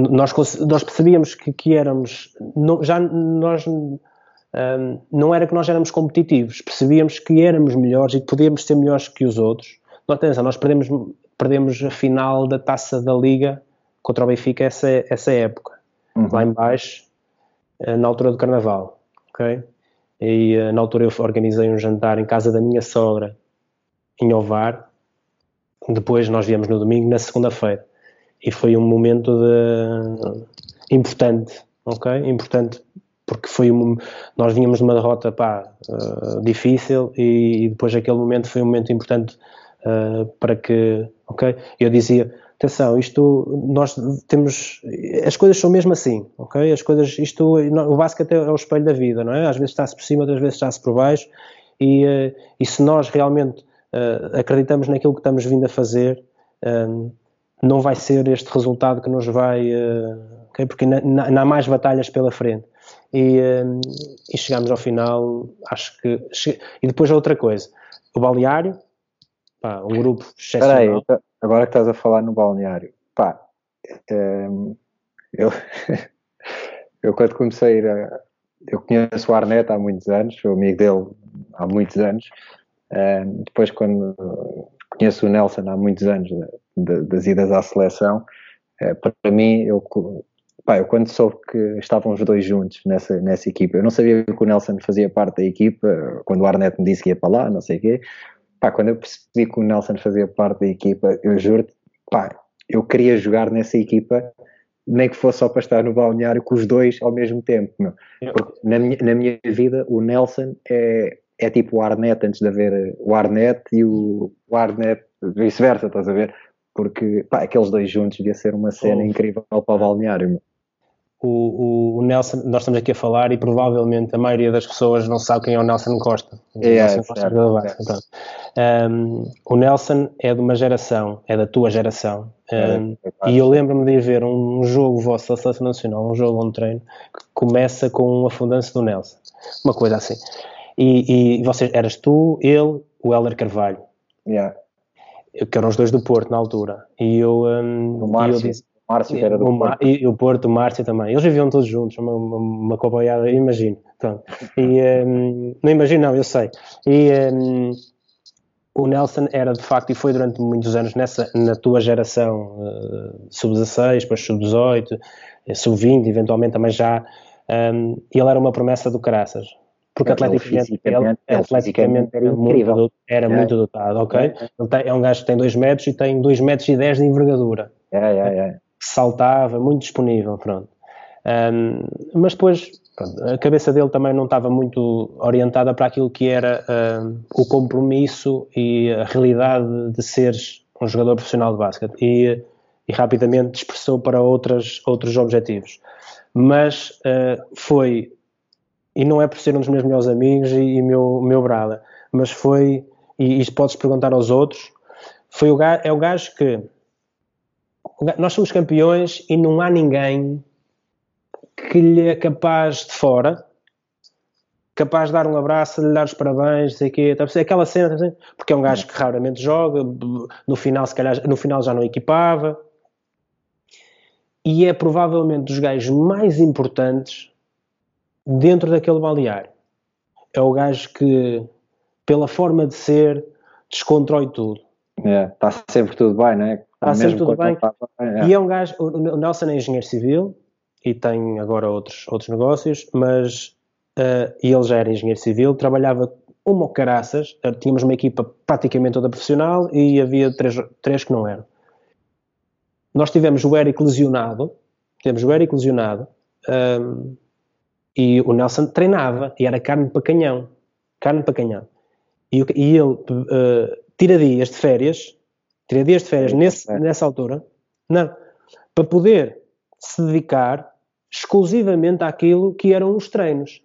Speaker 2: Nós, nós percebíamos que, que éramos, não, já nós, um, não era que nós éramos competitivos, percebíamos que éramos melhores e que podíamos ser melhores que os outros. Não, atenção, nós perdemos, perdemos a final da Taça da Liga contra o Benfica essa, essa época, uhum. lá em baixo, eh, na altura do Carnaval ok? E uh, na altura eu organizei um jantar em casa da minha sogra, em Ovar. Depois nós viemos no domingo, na segunda-feira. E foi um momento de... importante, ok? Importante porque foi um, nós vínhamos de uma derrota pá, uh, difícil e, e, depois aquele momento foi um momento importante uh, para que, ok? Eu dizia, atenção, isto nós temos as coisas são mesmo assim, ok? As coisas, isto o basquete é o espelho da vida, não é? Às vezes está-se por cima, outras vezes está-se por baixo E, uh, e se nós realmente uh, acreditamos naquilo que estamos vindo a fazer, um, não vai ser este resultado que nos vai. Okay? Porque ainda há mais batalhas pela frente. E, um, e chegamos ao final, acho que. E depois outra coisa: o balneário, pá, um grupo excepcional. Espera aí,
Speaker 1: então, agora que estás a falar no balneário, pá, um, eu, [laughs] eu quando comecei a ir a, eu conheço o Arnett há muitos anos, sou amigo dele há muitos anos. Um, depois, quando conheço o Nelson há muitos anos, de, de, das idas à seleção, uh, para mim, eu, pá, eu quando soube que estavam os dois juntos nessa, nessa equipa, eu não sabia que o Nelson fazia parte da equipa, quando o Arnett me disse que ia para lá, não sei o quê. Pá, quando eu percebi que o Nelson fazia parte da equipa, eu juro pá, eu queria jogar nessa equipa nem que fosse só para estar no balneário com os dois ao mesmo tempo. Meu. Porque na minha, na minha vida, o Nelson é, é tipo o Arnett antes de haver o Arnett e o, o Arnett vice-versa, estás a ver? Porque pá, aqueles dois juntos devia ser uma cena oh. incrível para o balneário. Meu.
Speaker 2: O, o, Nelson, nós estamos aqui a falar e provavelmente a maioria das pessoas não sabe quem é o Nelson Costa. O,
Speaker 1: é, Nelson, Costa
Speaker 2: é, um, o Nelson é de uma geração, é da tua geração. Um, é, e eu lembro-me de ver um jogo vosso da Seleção Nacional, um jogo onde treino, que começa com um afundanço do Nelson. Uma coisa assim. E, e vocês, eras tu, ele, o Helder Carvalho.
Speaker 1: Yeah.
Speaker 2: Que eram os dois do Porto na altura. E eu, um.
Speaker 1: E eu disse, Márcio, que era do o Porto.
Speaker 2: E o Porto, o Márcio também. Eles viviam todos juntos, uma, uma, uma coboiada, imagino. E, um, não imagino, não, eu sei. E um, o Nelson era de facto, e foi durante muitos anos nessa, na tua geração, uh, sub-16, depois sub-18, eh, sub-20, eventualmente também já. Um, ele era uma promessa do Caraças. Porque atleticamente, ele, ele, atleticamente era, muito, era é. muito dotado, ok? É. Ele tem, é um gajo que tem 2 metros e tem 2 metros e 10 de envergadura.
Speaker 1: É, é, é
Speaker 2: saltava, muito disponível, pronto. Um, mas depois pronto, a cabeça dele também não estava muito orientada para aquilo que era um, o compromisso e a realidade de seres um jogador profissional de basquete e, e rapidamente dispersou para outras, outros objetivos. Mas uh, foi, e não é por ser um dos meus melhores amigos e, e meu, meu brada, mas foi, e isto podes perguntar aos outros, foi o gajo, é o gajo que nós somos campeões e não há ninguém que lhe é capaz de fora, capaz de dar um abraço, de lhe dar os parabéns, sei quê, tá aquela cena, tá porque é um gajo que raramente joga, no final se calhar, no final já não equipava, e é provavelmente dos gajos mais importantes dentro daquele balneário. É o gajo que, pela forma de ser, descontrói tudo.
Speaker 1: É, está sempre tudo bem, não é?
Speaker 2: Está sempre tudo bem. Tá, é. E é um gajo, o Nelson é engenheiro civil e tem agora outros, outros negócios, mas uh, ele já era engenheiro civil, trabalhava uma caraças, eh, tínhamos uma equipa praticamente toda profissional e havia três, três que não eram. Nós tivemos o Eric lesionado, tivemos o Eric lesionado um, ehm, e o Nelson treinava e era carne para canhão, carne para canhão. E, e ele uh, tira dias de férias Teria dias de férias nesse, é. nessa altura, não, para poder se dedicar exclusivamente àquilo que eram os treinos.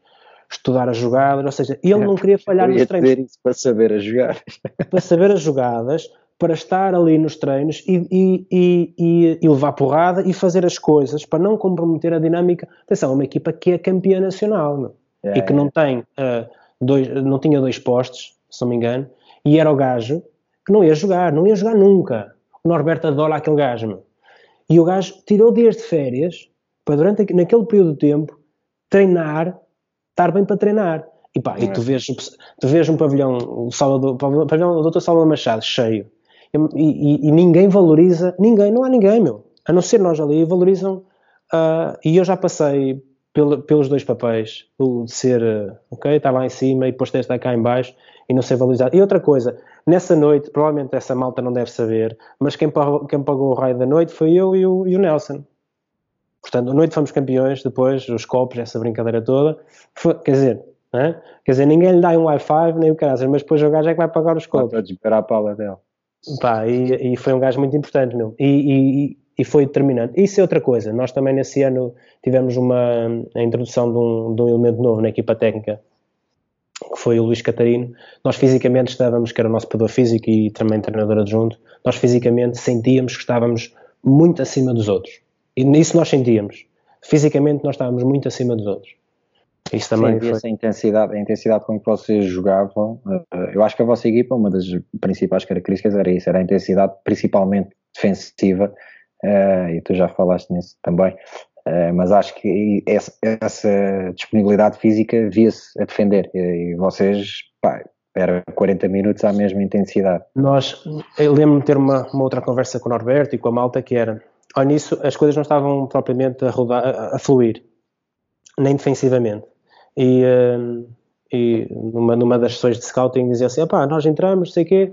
Speaker 2: Estudar as jogadas, ou seja, ele é, não queria falhar nos treinos.
Speaker 1: isso para saber as jogadas. [laughs]
Speaker 2: Para saber as jogadas, para estar ali nos treinos e, e, e, e, levar porrada e fazer as coisas para não comprometer a dinâmica. Atenção, é uma equipa que é campeã nacional é, e que não tem uh, dois, não tinha dois postes, se não me engano, e era o gajo que não ia jogar, não ia jogar nunca. O Norberto adora aquele gajo, meu. E o gajo tirou dias de férias para durante naquele período de tempo treinar, estar bem para treinar. E pá, é. e tu vês, tu vês um pavilhão, o Salvador, o pavilhão do Dr. Salvador Machado cheio. E, e, e, ninguém valoriza, ninguém, não há ninguém, meu. A não ser nós ali, valorizam. Uh, e eu já passei pelos dois papéis, o de ser, uh, ok, está lá em cima e depois estar cá em baixo e não ser valorizado. E outra coisa, Nessa noite, provavelmente essa malta não deve saber, mas quem pagou, quem pagou o raio da noite foi eu e o, e o Nelson. Portanto, a noite fomos campeões, depois os copos, essa brincadeira toda. Foi, quer dizer, é? quer dizer, ninguém lhe dá um Wi-Fi, nem o caras, mas depois o gajo é que vai pagar os copos.
Speaker 1: Pode esperar a pala dele.
Speaker 2: Pá, e, e, foi um gajo muito importante, meu. E, e, e, foi determinante. Isso é outra coisa. Nós também nesse ano tivemos uma a introdução de um, de um elemento novo na equipa técnica, que foi o Luís Catarino, nós fisicamente estávamos, que era o nosso pedor físico e também treinador adjunto, nós fisicamente sentíamos que estávamos muito acima dos outros. E nisso nós sentíamos. Fisicamente nós estávamos muito acima dos outros.
Speaker 1: Isso também Sim, foi... essa intensidade, a intensidade com que vocês jogavam. Eh, eu acho que a vossa equipa, uma das principais características era isso, era a intensidade principalmente defensiva, eh, e tu já falaste nisso também. Uh, mas acho que essa, essa disponibilidade física via-se a defender e, vocês, pá, era 40 minutos à mesma intensidade.
Speaker 2: Nós, eu lembro-me de ter uma, uma, outra conversa com o Norberto e com a Malta que era, ao início as coisas não estavam propriamente a, rodar, a, a fluir, nem defensivamente. E, uh, e numa, numa das sessões de scouting dizia assim, pá, nós entramos, sei o quê,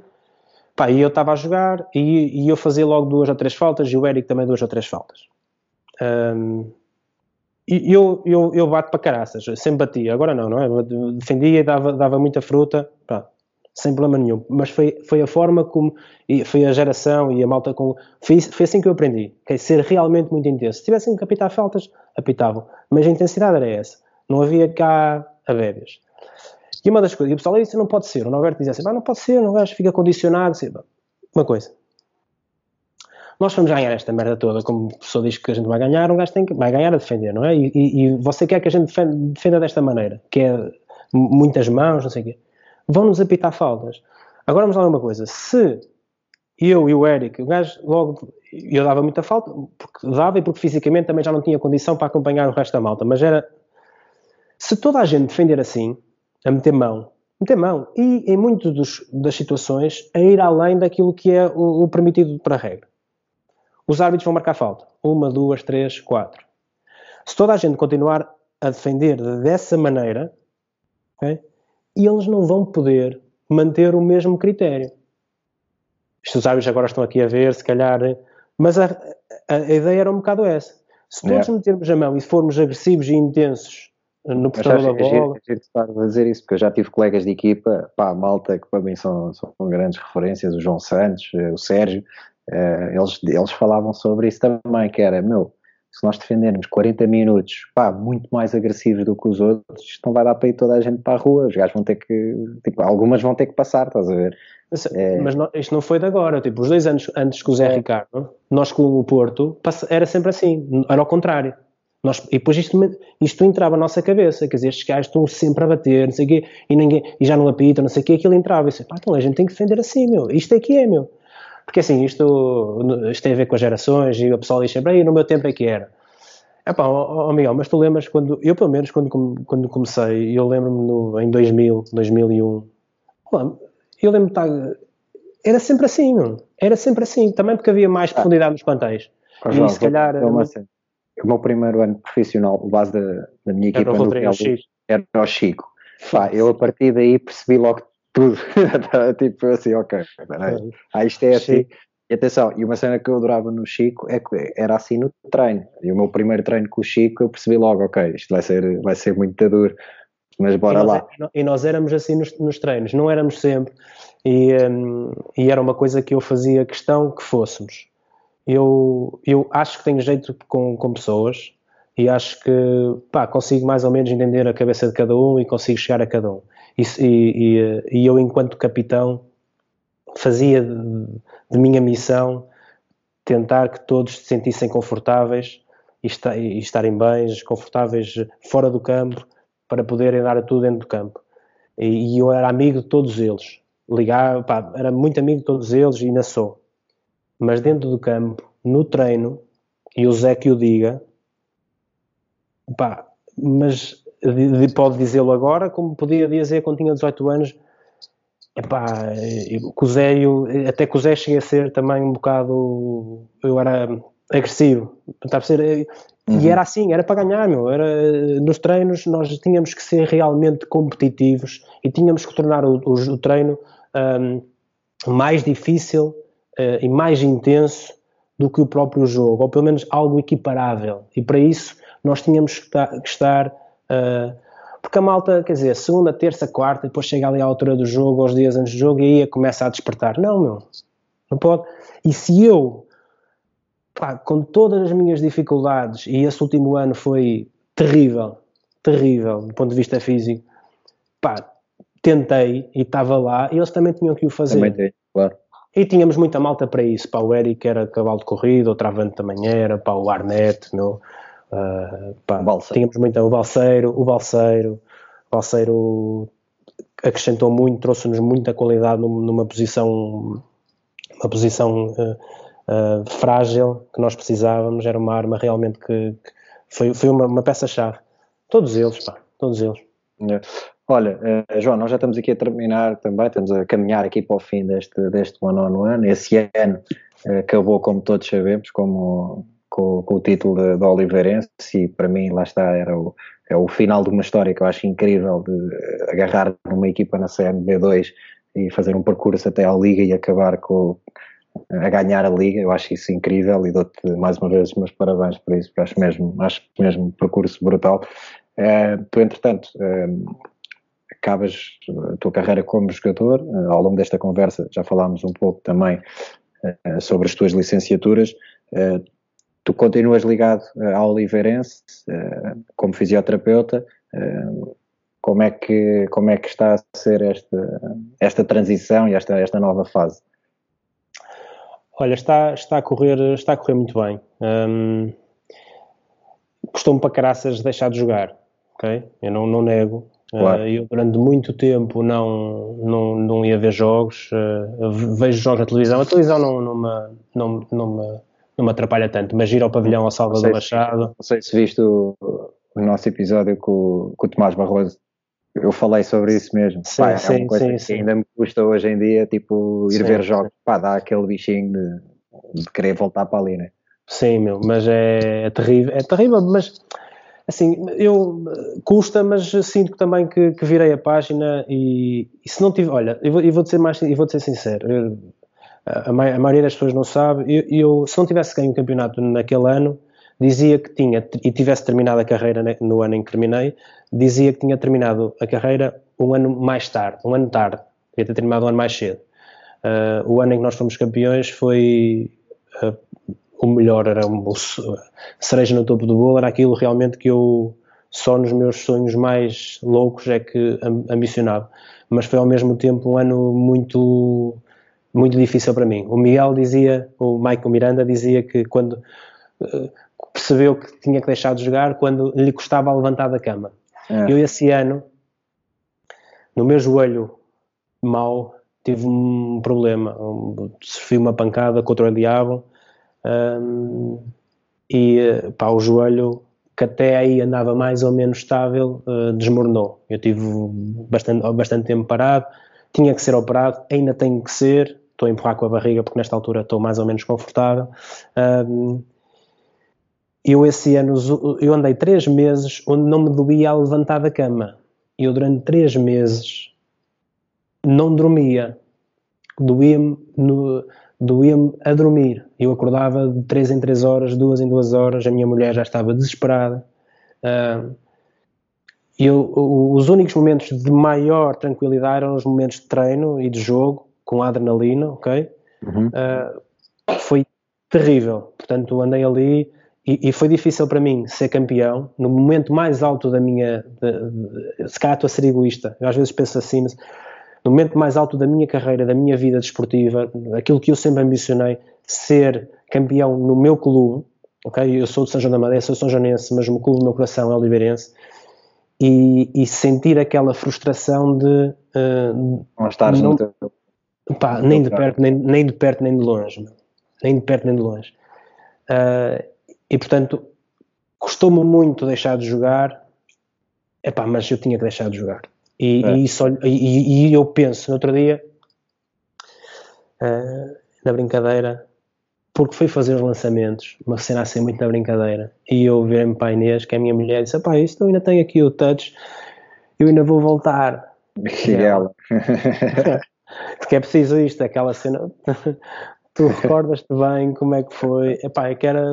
Speaker 2: pá, e eu estava a jogar e, e eu fazia logo duas ou três faltas e o Eric também duas ou três faltas um, e eu, eu, eu bato para caraças, sempre batia, agora não, não é? Defendia e dava, dava muita fruta, sem problema nenhum. Mas foi, foi a forma como, e foi a geração e a malta com. Foi, foi assim que eu aprendi, que é ser realmente muito intenso. Se tivessem que apitar faltas, apitavam. Mas a intensidade era essa. Não havia cá a bébias. E uma das coisas, e o pessoal disse, não pode ser. O Norberto dizia assim, não pode ser, o gajo fica condicionado. Assim, uma coisa, nós vamos ganhar esta merda toda, como o professor diz que a gente vai ganhar, um gajo tem que, vai ganhar a defender, não é? E, e, e você quer que a gente defenda, defenda, desta maneira, que é muitas mãos, não sei o quê. Vão-nos apitar faltas. Agora vamos lá uma coisa, se eu e o Eric, o gajo logo, eu dava muita falta, porque dava e porque fisicamente também já não tinha condição para acompanhar o resto da malta, mas era, se toda a gente defender assim, a meter mão, meter mão, e em muitas das situações, a ir além daquilo que é o, o permitido para a regra. Os árbitros vão marcar falta. Uma, duas, três, quatro. Se toda a gente continuar a defender dessa maneira, okay, eles não vão poder manter o mesmo critério. Isto os árbitros agora estão aqui a ver, se calhar. Mas a, a, a ideia era um bocado essa. Se todos é. metermos a mão e formos agressivos e intensos no portador da bola.
Speaker 1: É giro estar a dizer isso, porque eu já tive colegas de equipa, pá, malta, que para mim são, são grandes referências, o João Santos, o Sérgio, Uh, eles, eles falavam sobre isso também, que era, meu, se nós defendermos 40 minutos, pá, muito mais agressivos do que os outros, isto não vai dar para ir toda a gente para a rua, os gajos vão ter que, tipo, algumas vão ter que passar, estás a ver?
Speaker 2: Mas, é... mas não, isto não foi de agora, tipo, os dois anos antes que o Zé é. Ricardo, nós com o Porto, era sempre assim, era ao contrário. Nós, e depois isto, isto entrava na nossa cabeça, quer dizer, estes gajos estão sempre a bater, não sei o quê, e, ninguém, e já não apitam, não sei o quê, aquilo entrava, e disse, pá, então a gente tem que defender assim, meu, isto é que é, meu. Porque assim, isto, isto tem a ver com as gerações e o pessoal diz sempre, no meu tempo é que era. É pá, oh, Miguel, mas tu lembras quando, eu pelo menos quando, quando comecei, eu lembro-me em 2000, 2001, eu lembro de era sempre assim, não? era sempre assim, também porque havia mais profundidade nos plantéis.
Speaker 1: Oh, e se calhar. O meu primeiro ano profissional, o base da, da minha equipa no Real era o Chico. Pá, eu a partir daí percebi logo tudo. [laughs] tipo assim, ok, ah, isto é assim. E atenção, e uma cena que eu adorava no Chico é que era assim no treino. E o meu primeiro treino com o Chico eu percebi logo, ok, isto vai ser, vai ser muito duro, mas bora
Speaker 2: e
Speaker 1: lá.
Speaker 2: É, e nós éramos assim nos, nos treinos, não éramos sempre. E, um, e era uma coisa que eu fazia questão que fôssemos. Eu, eu acho que tenho jeito com, com pessoas e acho que pá, consigo mais ou menos entender a cabeça de cada um e consigo chegar a cada um. E, e, e eu, enquanto capitão, fazia de, de, minha missão tentar que todos se sentissem confortáveis e, está, e, estarem bem, confortáveis fora do campo, para poderem dar tudo dentro do campo. E, e eu era amigo de todos eles. Ligava, pá, era muito amigo de todos eles e ainda sou. Mas dentro do campo, no treino, e o Zé que o diga, pá, mas pode dizê-lo agora, como podia dizer quando tinha 18 anos. Epá, até que o Zé cheguei a ser também um bocado. Eu era agressivo. A ser, uhum. E era assim, era para ganhar, meu. Era, nos treinos nós tínhamos que ser realmente competitivos e tínhamos que tornar o, o, o treino um, mais difícil uh, e mais intenso do que o próprio jogo, ou pelo menos algo equiparável. E para isso nós tínhamos que estar, Uh, porque a malta, quer dizer, segunda, terça, quarta, depois chega ali à altura do jogo, aos dias antes do jogo, e aí começa a despertar. Não, meu, não pode. E se eu, pá, com todas as minhas dificuldades, e esse último ano foi terrível, terrível, do ponto de vista físico, pá, tentei e estava lá, e eles também tinham que o fazer.
Speaker 1: Também tem, claro.
Speaker 2: E tínhamos muita malta para isso. Para o Eric era cavalo de corrida, o Travante também era, para o Arnett, meu, uh, pá, tínhamos muita, o Balseiro, o Balseiro, o Balseiro acrescentou muito, trouxe-nos muita qualidade numa posição, uma posição uh, uh, frágil que nós precisávamos, era uma arma realmente que, que foi, foi uma, uma peça-chave. Todos eles, pá, todos eles.
Speaker 1: É. Olha, uh, João, nós já estamos aqui a terminar também, estamos a caminhar aqui para o fim deste, deste one-on-one. -on -one. Esse ano uh, acabou, como todos sabemos, como, com, com o título de Oliveirense e para mim, lá está, era o, é o final de uma história que eu acho incrível de agarrar numa equipa na CNB2 e fazer um percurso até à Liga e acabar com, a ganhar a Liga, eu acho isso incrível e dou-te mais uma vez os meus parabéns por isso, porque acho mesmo, acho mesmo um percurso brutal. Uh, tu, entretanto, uh, acabas a tua carreira como jogador, uh, ao longo desta conversa já falámos um pouco também sobre as tuas licenciaturas, tu continuas ligado ao Oliveirense como fisioterapeuta, como é que como é que está a ser esta esta transição e esta esta nova fase
Speaker 2: Olha, está, está, a, correr, está a correr muito bem. Um, Custou-me para caraças deixar de jogar, ok? Eu não, não nego. Claro. Uh, eu durante muito tempo não, não, não ia ver jogos, uh, vejo jogos na televisão. A televisão não, não, me, não, não, me, não me atrapalha tanto, mas ir ao pavilhão ao Salvador Machado.
Speaker 1: Não sei se viste o, o nosso episódio com, com o Tomás Barroso eu falei sobre isso mesmo.
Speaker 2: Sim, pá, sim, é uma coisa sim,
Speaker 1: que
Speaker 2: sim.
Speaker 1: ainda me custa hoje em dia, tipo, ir ver jogos, pá, dá aquele bichinho de, de, querer voltar para ali, né?
Speaker 2: Sim, meu, mas é, é, terrível, é terrível, mas assim, eu custa, mas sinto também que, que virei a página e, e, se não tiver, olha, eu vou, eu vou ser mais, eu vou ser sincero, eu, a, a, maioria das pessoas não sabe, eu, eu, se não tivesse ganho o campeonato naquele ano, dizia que tinha, e tivesse terminado a carreira no ano em que terminei, dizia que tinha terminado a carreira um ano mais tarde, um ano tarde, devia ter terminado um ano mais cedo. Uh, o ano em que nós fomos campeões foi uh, o melhor, era um, o, cereja no topo do bolo, era aquilo realmente que eu só nos meus sonhos mais loucos é que ambicionava. Mas foi ao mesmo tempo um ano muito muito difícil para mim. O Miguel dizia, o Michael Miranda dizia que quando uh, percebeu que tinha que deixar de jogar quando lhe custava levantar da cama. É. Eu esse ano, no meu joelho mau, tive um problema, sofri uma pancada contra o diabo um, e pá, o joelho que até aí andava mais ou menos estável uh, desmoronou. Eu tive bastante, bastante tempo parado, tinha que ser operado, ainda tenho que ser, estou a empurrar com a barriga porque nesta altura estou mais ou menos confortável. Um, eu esse ano, eu andei três meses onde não me doía a levantar da cama. Eu durante três meses não dormia. Doía-me doía a dormir. Eu acordava de três em três horas, duas em duas horas, a minha mulher já estava desesperada. Uh, eu, os únicos momentos de maior tranquilidade eram os momentos de treino e de jogo, com adrenalina, ok? Uhum. Uh, foi terrível. Portanto, andei ali e, e, foi difícil para mim ser campeão no momento mais alto da minha. De, de, se calhar estou a ser egoísta, eu às vezes penso assim, mas no momento mais alto da minha carreira, da minha vida desportiva, aquilo que eu sempre ambicionei, ser campeão no meu clube, ok? Eu sou de São João da Madeira, sou São Joanense, mas o meu clube, o meu coração é o Oliveirense, e, e, sentir aquela frustração de. Uh,
Speaker 1: não estares não, no teu.
Speaker 2: Pá, nem de perto, nem, nem de perto, nem de longe, nem de perto, nem de longe. Uh, e portanto, custou-me muito deixar de jogar, epá, mas eu tinha que deixar de jogar. E, é. e isso, e, e, eu penso, no outro dia, uh, na brincadeira, porque fui fazer os lançamentos, uma cena assim muito na brincadeira, e eu virei-me para a Inês, que é a minha mulher, e disse: pá, isto ainda tem aqui o touch, eu ainda vou voltar.
Speaker 1: E ela. [laughs] [laughs]
Speaker 2: porque é preciso isto, aquela cena. [laughs] Tu recordas-te bem como é que foi? Epá, é que era,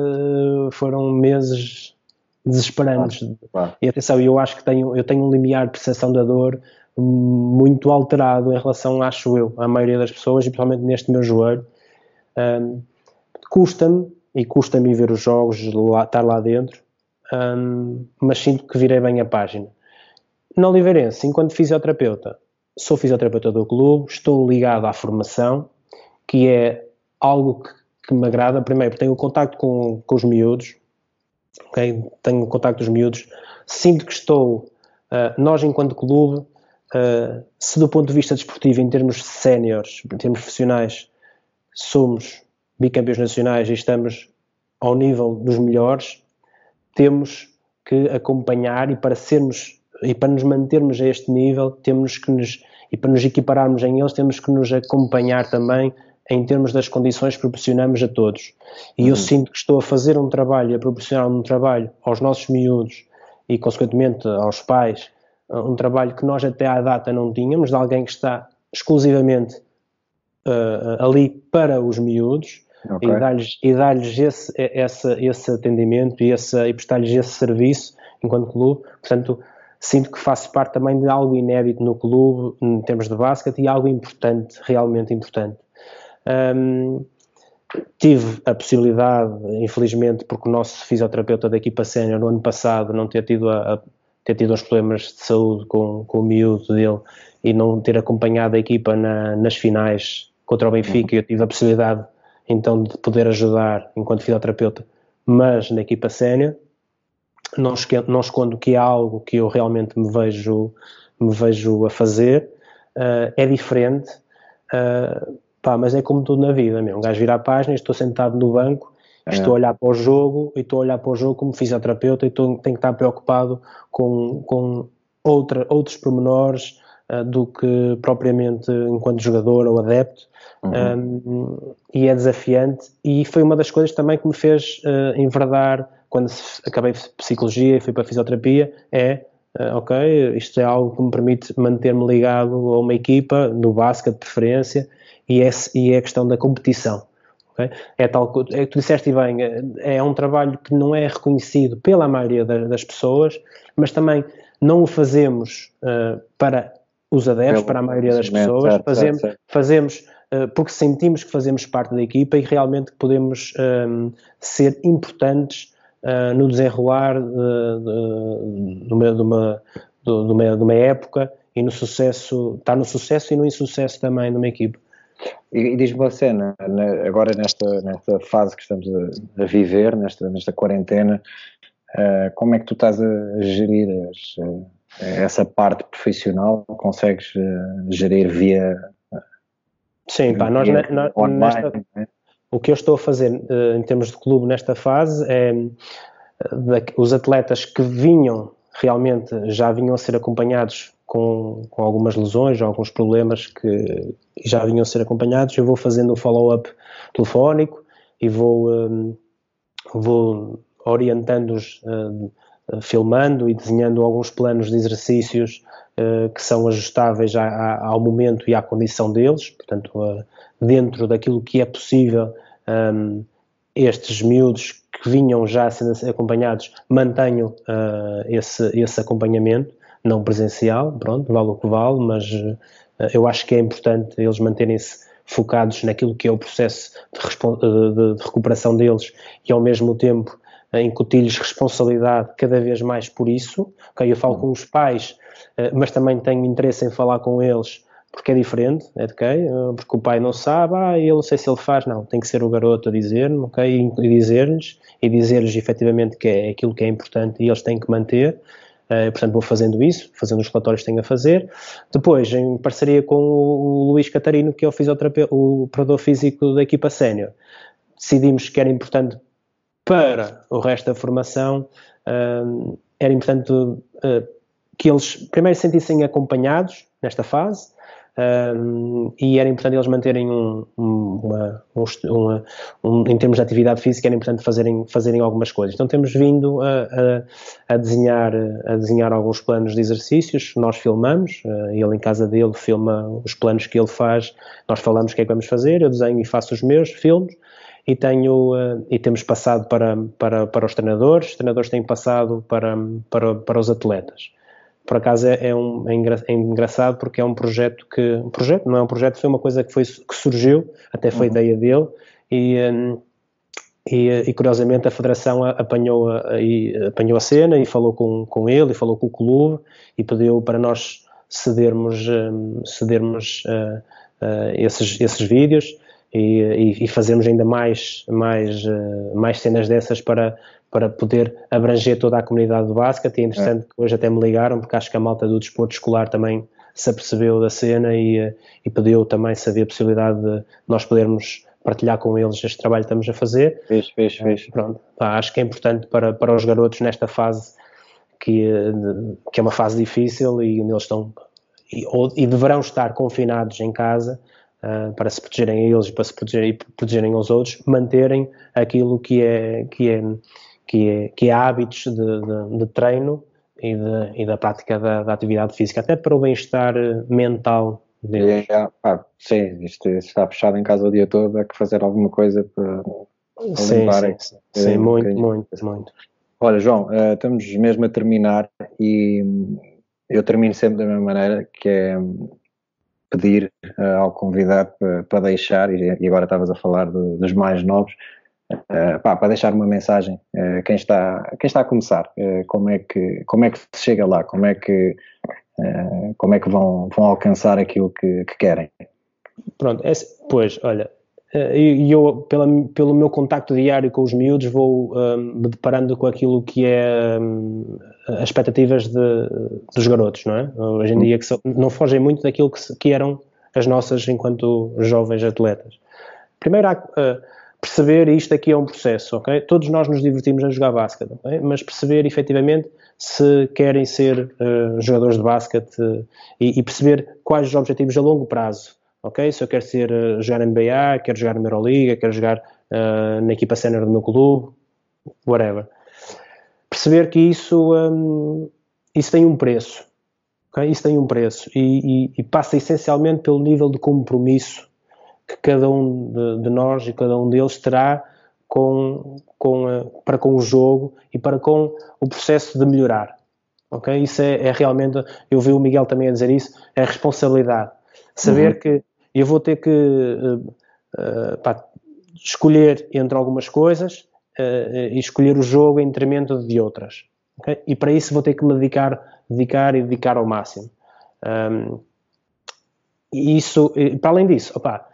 Speaker 2: foram meses desesperantes. E atenção, eu acho que tenho, eu tenho um limiar de percepção da dor muito alterado em relação, acho eu, à maioria das pessoas, e principalmente neste meu joelho. Um, custa-me, e custa-me ver os jogos, lá, estar lá dentro, um, mas sinto que virei bem a página. Na Oliveirense, enquanto fisioterapeuta, sou fisioterapeuta do clube, estou ligado à formação, que é algo que, que me agrada. Primeiro, tenho contacto com, com os miúdos, okay? tenho contacto com os miúdos, sinto que estou, uh, nós enquanto clube, uh, se do ponto de vista desportivo, em termos séniores, em termos profissionais, somos bicampeões nacionais e estamos ao nível dos melhores, temos que acompanhar e para sermos e para nos mantermos a este nível, temos que nos e para nos equipararmos em eles, temos que nos acompanhar também em termos das condições que proporcionamos a todos. E uhum. eu sinto que estou a fazer um trabalho, a proporcionar um trabalho aos nossos miúdos e, consequentemente, aos pais, um trabalho que nós até à data não tínhamos, de alguém que está exclusivamente uh, ali para os miúdos okay. e dar-lhes dar esse, esse, esse atendimento e, esse, e prestar-lhes esse serviço enquanto clube. Portanto, sinto que faço parte também de algo inédito no clube em termos de basquete e algo importante, realmente importante. Um, tive a possibilidade, infelizmente, porque o nosso fisioterapeuta da equipa sénior no ano passado não ter tido, a, a, ter tido uns problemas de saúde com, com o miúdo dele e não ter acompanhado a equipa na, nas finais contra o Benfica, eu tive a possibilidade então de poder ajudar enquanto fisioterapeuta, mas na equipa sénior, não, não escondo que é algo que eu realmente me vejo, me vejo a fazer, uh, é diferente, uh, pá, mas é como tudo na vida, meu. um gajo vira a página, estou sentado no banco, é. estou a olhar para o jogo e estou a olhar para o jogo como fisioterapeuta e estou, tenho que estar preocupado com, com outra, outros pormenores uh, do que propriamente enquanto jogador ou adepto. Uhum. Um, e é desafiante e foi uma das coisas também que me fez uh, enverdar quando acabei psicologia e fui para a fisioterapia é uh, ok, isto é algo que me permite manter-me ligado a uma equipa, no basquete de preferência, e é, e é a questão da competição. Okay? É tal é, tu disseste bem, é, é um trabalho que não é reconhecido pela maioria das pessoas, mas também não o fazemos uh, para os adeptos, para a maioria das pessoas, certo, fazemos, certo, certo. fazemos uh, porque sentimos que fazemos parte da equipa e realmente podemos um, ser importantes uh, no desenrolar de, de, de, uma, de, uma, de, uma, de uma época e no sucesso, está no sucesso e no insucesso também de uma equipe.
Speaker 1: E, e diz-me uma cena, agora nesta, nesta fase que estamos a, a viver, nesta, nesta quarentena, uh, como é que tu estás a gerir as, uh, essa parte profissional? Consegues uh, gerir via.
Speaker 2: Sim, pá, nós, na, online, nesta, né? O que eu estou a fazer em termos de clube nesta fase é os atletas que vinham realmente já vinham a ser acompanhados com, com algumas lesões, alguns problemas que já vinham a ser acompanhados, eu vou fazendo o follow-up telefónico e vou, um, vou orientando-os, filmando e desenhando alguns planos de exercícios uh, que são ajustáveis ao momento e à condição deles, portanto, uh, dentro daquilo que é possível, estes miúdos que vinham já sendo acompanhados mantenham esse, esse acompanhamento não presencial, pronto, vale o que vale, mas eu acho que é importante eles manterem-se focados naquilo que é o processo de, de, de recuperação deles e ao mesmo tempo incutir-lhes responsabilidade cada vez mais por isso. Okay, eu falo com os pais, uh, mas também tenho interesse em falar com eles porque é diferente, é ok? Porque o pai não sabe, ah, eu não sei se ele faz, não, tem que ser o garoto a dizer-me, ok? E dizer-lhes, e dizer-lhes efetivamente que é aquilo que é importante e eles têm que manter. Uh, portanto, vou fazendo isso, fazendo os relatórios que tenho a fazer. Depois, em parceria com o, Luís Catarino, que é o, o operador físico da equipa sénior, decidimos que era importante para o resto da formação, uh, era importante uh, que eles primeiro se sentissem acompanhados nesta fase, um, e era importante eles manterem um, uma, uma, um, em termos de atividade física, era importante fazerem, fazerem algumas coisas. Então temos vindo a, a, a desenhar, a desenhar alguns planos de exercícios, nós filmamos, uh, ele em casa dele filma os planos que ele faz, nós falamos o que é que vamos fazer, eu desenho e faço os meus filmes, e tenho uh, e temos passado para, para, para os treinadores, os treinadores têm passado para, para, para os atletas. Por acaso é, é, um, é, é, engraçado porque é um projeto que um projeto não é um projeto foi uma coisa que foi que surgiu até foi uhum. ideia dele. E, hum, e, e, curiosamente a federação apanhou a, apanhou a cena e falou com, com ele e falou com o clube e pediu para nós cedermos, cedermos uh, uh, esses, esses vídeos e, e, fazermos ainda mais, mais, uh, mais cenas dessas para, para poder abranger toda a comunidade do basquete. E é interessante é. que hoje até me ligaram, porque acho que a malta do desporto escolar também se apercebeu da cena e, e pediu também se havia possibilidade de nós podermos partilhar com eles este trabalho que estamos a fazer.
Speaker 1: Fez, fez, fez.
Speaker 2: Pronto, pá, acho que é importante para, para os garotos nesta fase que, que é uma fase difícil e onde eles estão e, ou, e deverão estar confinados em casa uh, para se protegerem a eles e para se protegerem, protegerem aos outros, manterem aquilo que é, que é, que é, que é hábitos de, de, de treino e, de, e, da prática da, da, atividade física, até para o bem-estar mental deles.
Speaker 1: É, ah, sim, isto, está fechado em casa o dia todo, há que fazer alguma coisa para,
Speaker 2: para sim, limpar. Sim, sim, sim muito, muito, muito.
Speaker 1: Olha, João, uh, estamos mesmo a terminar e eu termino sempre da mesma maneira, que é pedir uh, ao convidado para, deixar, e, agora estavas a falar dos mais novos, uh, pá, para deixar uma mensagem uh, quem, está, quem está a começar, como, é que, como é que se chega lá, como é que, como é que vão, vão alcançar aquilo que, que querem.
Speaker 2: Pronto, é, pois, olha, e eu, pela, pelo meu contacto diário com os miúdos, vou um, me deparando com aquilo que é um, as expectativas de, dos garotos, não é? Hoje em dia, que são, não fogem muito daquilo que, que, eram as nossas enquanto jovens atletas. Primeiro, há uh, perceber, e isto aqui é um processo, ok? Todos nós nos divertimos a jogar basquete, okay? mas perceber efetivamente se querem ser uh, jogadores de basquete uh, e, e perceber quais os objetivos a longo prazo ok? Se eu quero ser, jogar NBA, quero jogar na Euroliga, quero jogar na equipa sénior do meu clube, whatever. Perceber que isso, um, isso tem um preço, ok? Isso tem um preço e, e, e, passa essencialmente pelo nível de compromisso que cada um de, de nós e cada um deles terá com, com, uh, para com o jogo e para com o processo de melhorar. Ok? Isso é, é, realmente, eu vi o Miguel também a dizer isso, é a responsabilidade. Saber uhum. que eu vou ter que uh, uh, pá, escolher entre algumas coisas uh, e escolher o jogo em detrimento de outras. Okay? E para isso vou ter que me dedicar, dedicar e dedicar ao máximo. Um, e isso, para além disso, opa,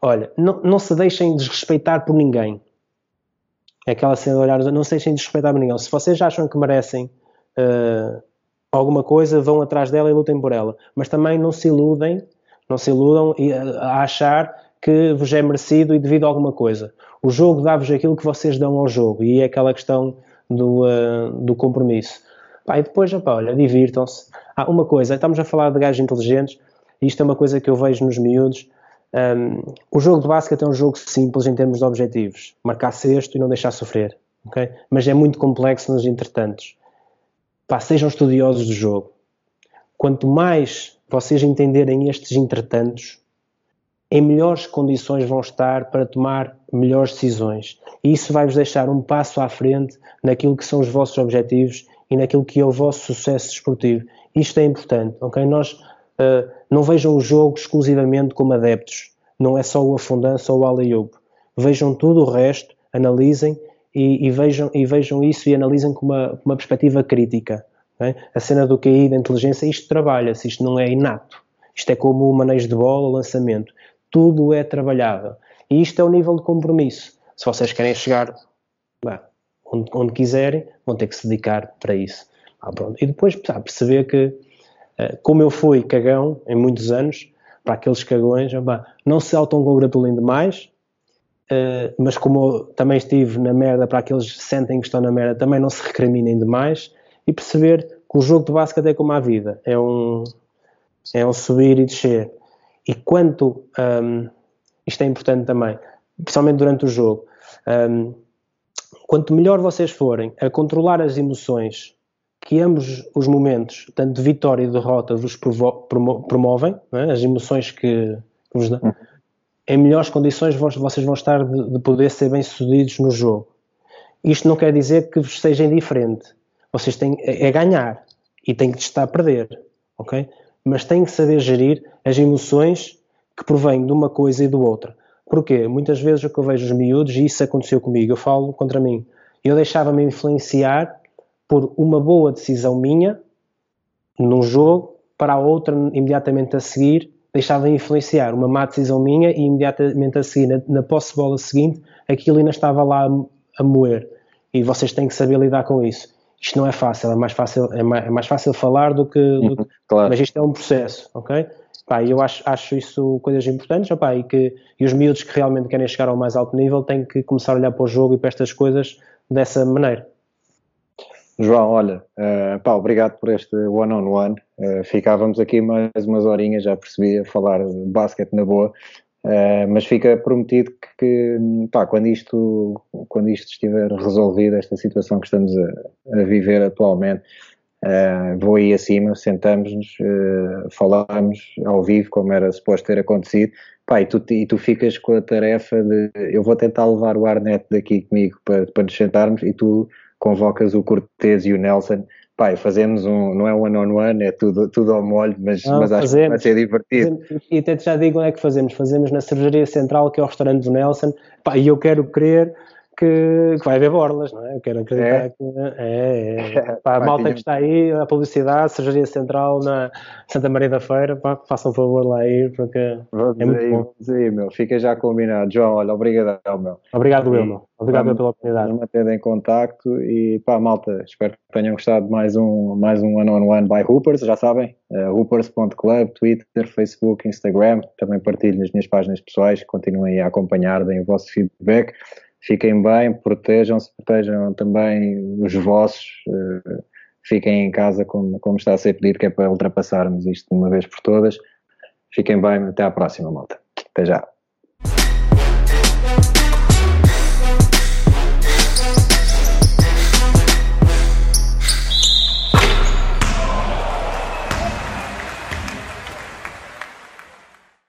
Speaker 2: olha, não, não se deixem desrespeitar por ninguém. É aquela cena de olhar, não se deixem desrespeitar por ninguém. Se vocês acham que merecem uh, alguma coisa, vão atrás dela e lutem por ela. Mas também não se iludem não se iludam a achar que vos é merecido e devido a alguma coisa. O jogo dá-vos aquilo que vocês dão ao jogo e é aquela questão do, uh, do compromisso. Pá, e depois, opa, olha, divirtam-se. Ah, uma coisa, estamos a falar de gajos inteligentes e isto é uma coisa que eu vejo nos miúdos. Um, o jogo de basquete é um jogo simples em termos de objetivos. Marcar sexto e não deixar sofrer. Okay? Mas é muito complexo nos entretantos. Pá, sejam estudiosos do jogo. Quanto mais vocês entenderem estes entretantos, em melhores condições vão estar para tomar melhores decisões. E isso vai-vos deixar um passo à frente naquilo que são os vossos objetivos e naquilo que é o vosso sucesso desportivo. Isto é importante, ok? Nós uh, não vejam o jogo exclusivamente como adeptos. Não é só o afundanço ou o alley-oop. Vejam tudo o resto, analisem e, e, vejam, e vejam isso e analisem com uma, uma perspectiva crítica. A cena do QI, da inteligência, isto trabalha-se, isto não é inato. Isto é como o manejo de bola, o lançamento. Tudo é trabalhável. E isto é o nível de compromisso. Se vocês querem chegar bem, onde, onde, quiserem, vão ter que se dedicar para isso. Ah, e depois ah, perceber que, eh, como eu fui cagão em muitos anos, para aqueles cagões, não se autocongratulem demais, Uh, mas como também estive na merda para aqueles que sentem que estão na merda, também não se recriminem demais e perceber que o jogo de basquete é como a vida, é um, é um subir e descer. E quanto, um, isto é importante também, principalmente durante o jogo, um, quanto melhor vocês forem a controlar as emoções que ambos os momentos, tanto de vitória e de derrota, vos promovem, é? as emoções que, que vos dão, uhum. em melhores condições vocês vão estar de, de poder ser bem-sucedidos no jogo. Isto não quer dizer que vos seja indiferente, vocês têm é, é ganhar e têm que estar a perder, ok? Mas têm que saber gerir as emoções que provêm de uma coisa e do outra. Porquê? Muitas vezes o que eu vejo os miúdos, e isso aconteceu comigo, eu falo contra mim, eu deixava-me influenciar por uma boa decisão minha num jogo, para a outra imediatamente a seguir, deixava influenciar uma má decisão minha e imediatamente a seguir, na, na posse bola seguinte, aquilo ainda estava lá a, a moer. E vocês têm que saber lidar com isso. Isto não é fácil, é mais fácil, é mais, é mais fácil falar do que, do que claro. mas isto é um processo, ok? Pá, eu acho, acho isso coisas importantes, opá, e que e os miúdos que realmente querem chegar ao mais alto nível têm que começar a olhar para o jogo e para estas coisas dessa maneira.
Speaker 1: João, olha, uh, pá, obrigado por este one-on-one. -on -one. uh, ficávamos aqui mais umas horinhas, já percebi, a falar de basquete na boa, uh, mas fica prometido que, que pá, quando, isto, quando isto estiver resolvido, esta situação que estamos a, a viver atualmente, vou aí acima, sentamos-nos, falamos ao vivo, como era suposto ter acontecido, pá, e, tu, e tu ficas com a tarefa de eu vou tentar levar o Arnet daqui comigo para, para nos sentarmos e tu convocas o Cortez e o Nelson, pai, fazemos um, não é one on one, é tudo, tudo ao molho, mas, não, mas acho fazemos, que vai ser divertido.
Speaker 2: Fazemos, e até já digo onde é que fazemos, fazemos na cervejaria central, que é o restaurante do Nelson, pá, e eu quero crer que, que, vai haver borlas, não é? Eu quero acreditar é. que é. é. [laughs] Pá, a malta que está aí, a publicidade, Cervejaria Central na Santa Maria da Feira, pá, façam favor lá ir, porque
Speaker 1: vamos é muito aí, bom. Vamos aí, meu. Fica já combinado. João, olha, obrigado, meu.
Speaker 2: Obrigado, eu, meu. Obrigado vamos, pela oportunidade.
Speaker 1: Vamos manter em contacto e, pá, malta, espero que tenham gostado de mais um, mais um one-on-one -on -one by Hoopers, já sabem, uh, hoopers.club, Twitter, Facebook, Instagram, também partilho nas minhas páginas pessoais, continuem a acompanhar, deem o vosso feedback fiquem bem, protejam-se, protejam também os vossos, uh, fiquem em casa como, como está a ser pedido, que é para ultrapassarmos isto de uma vez por todas. Fiquem bem, até à próxima, malta. Até já.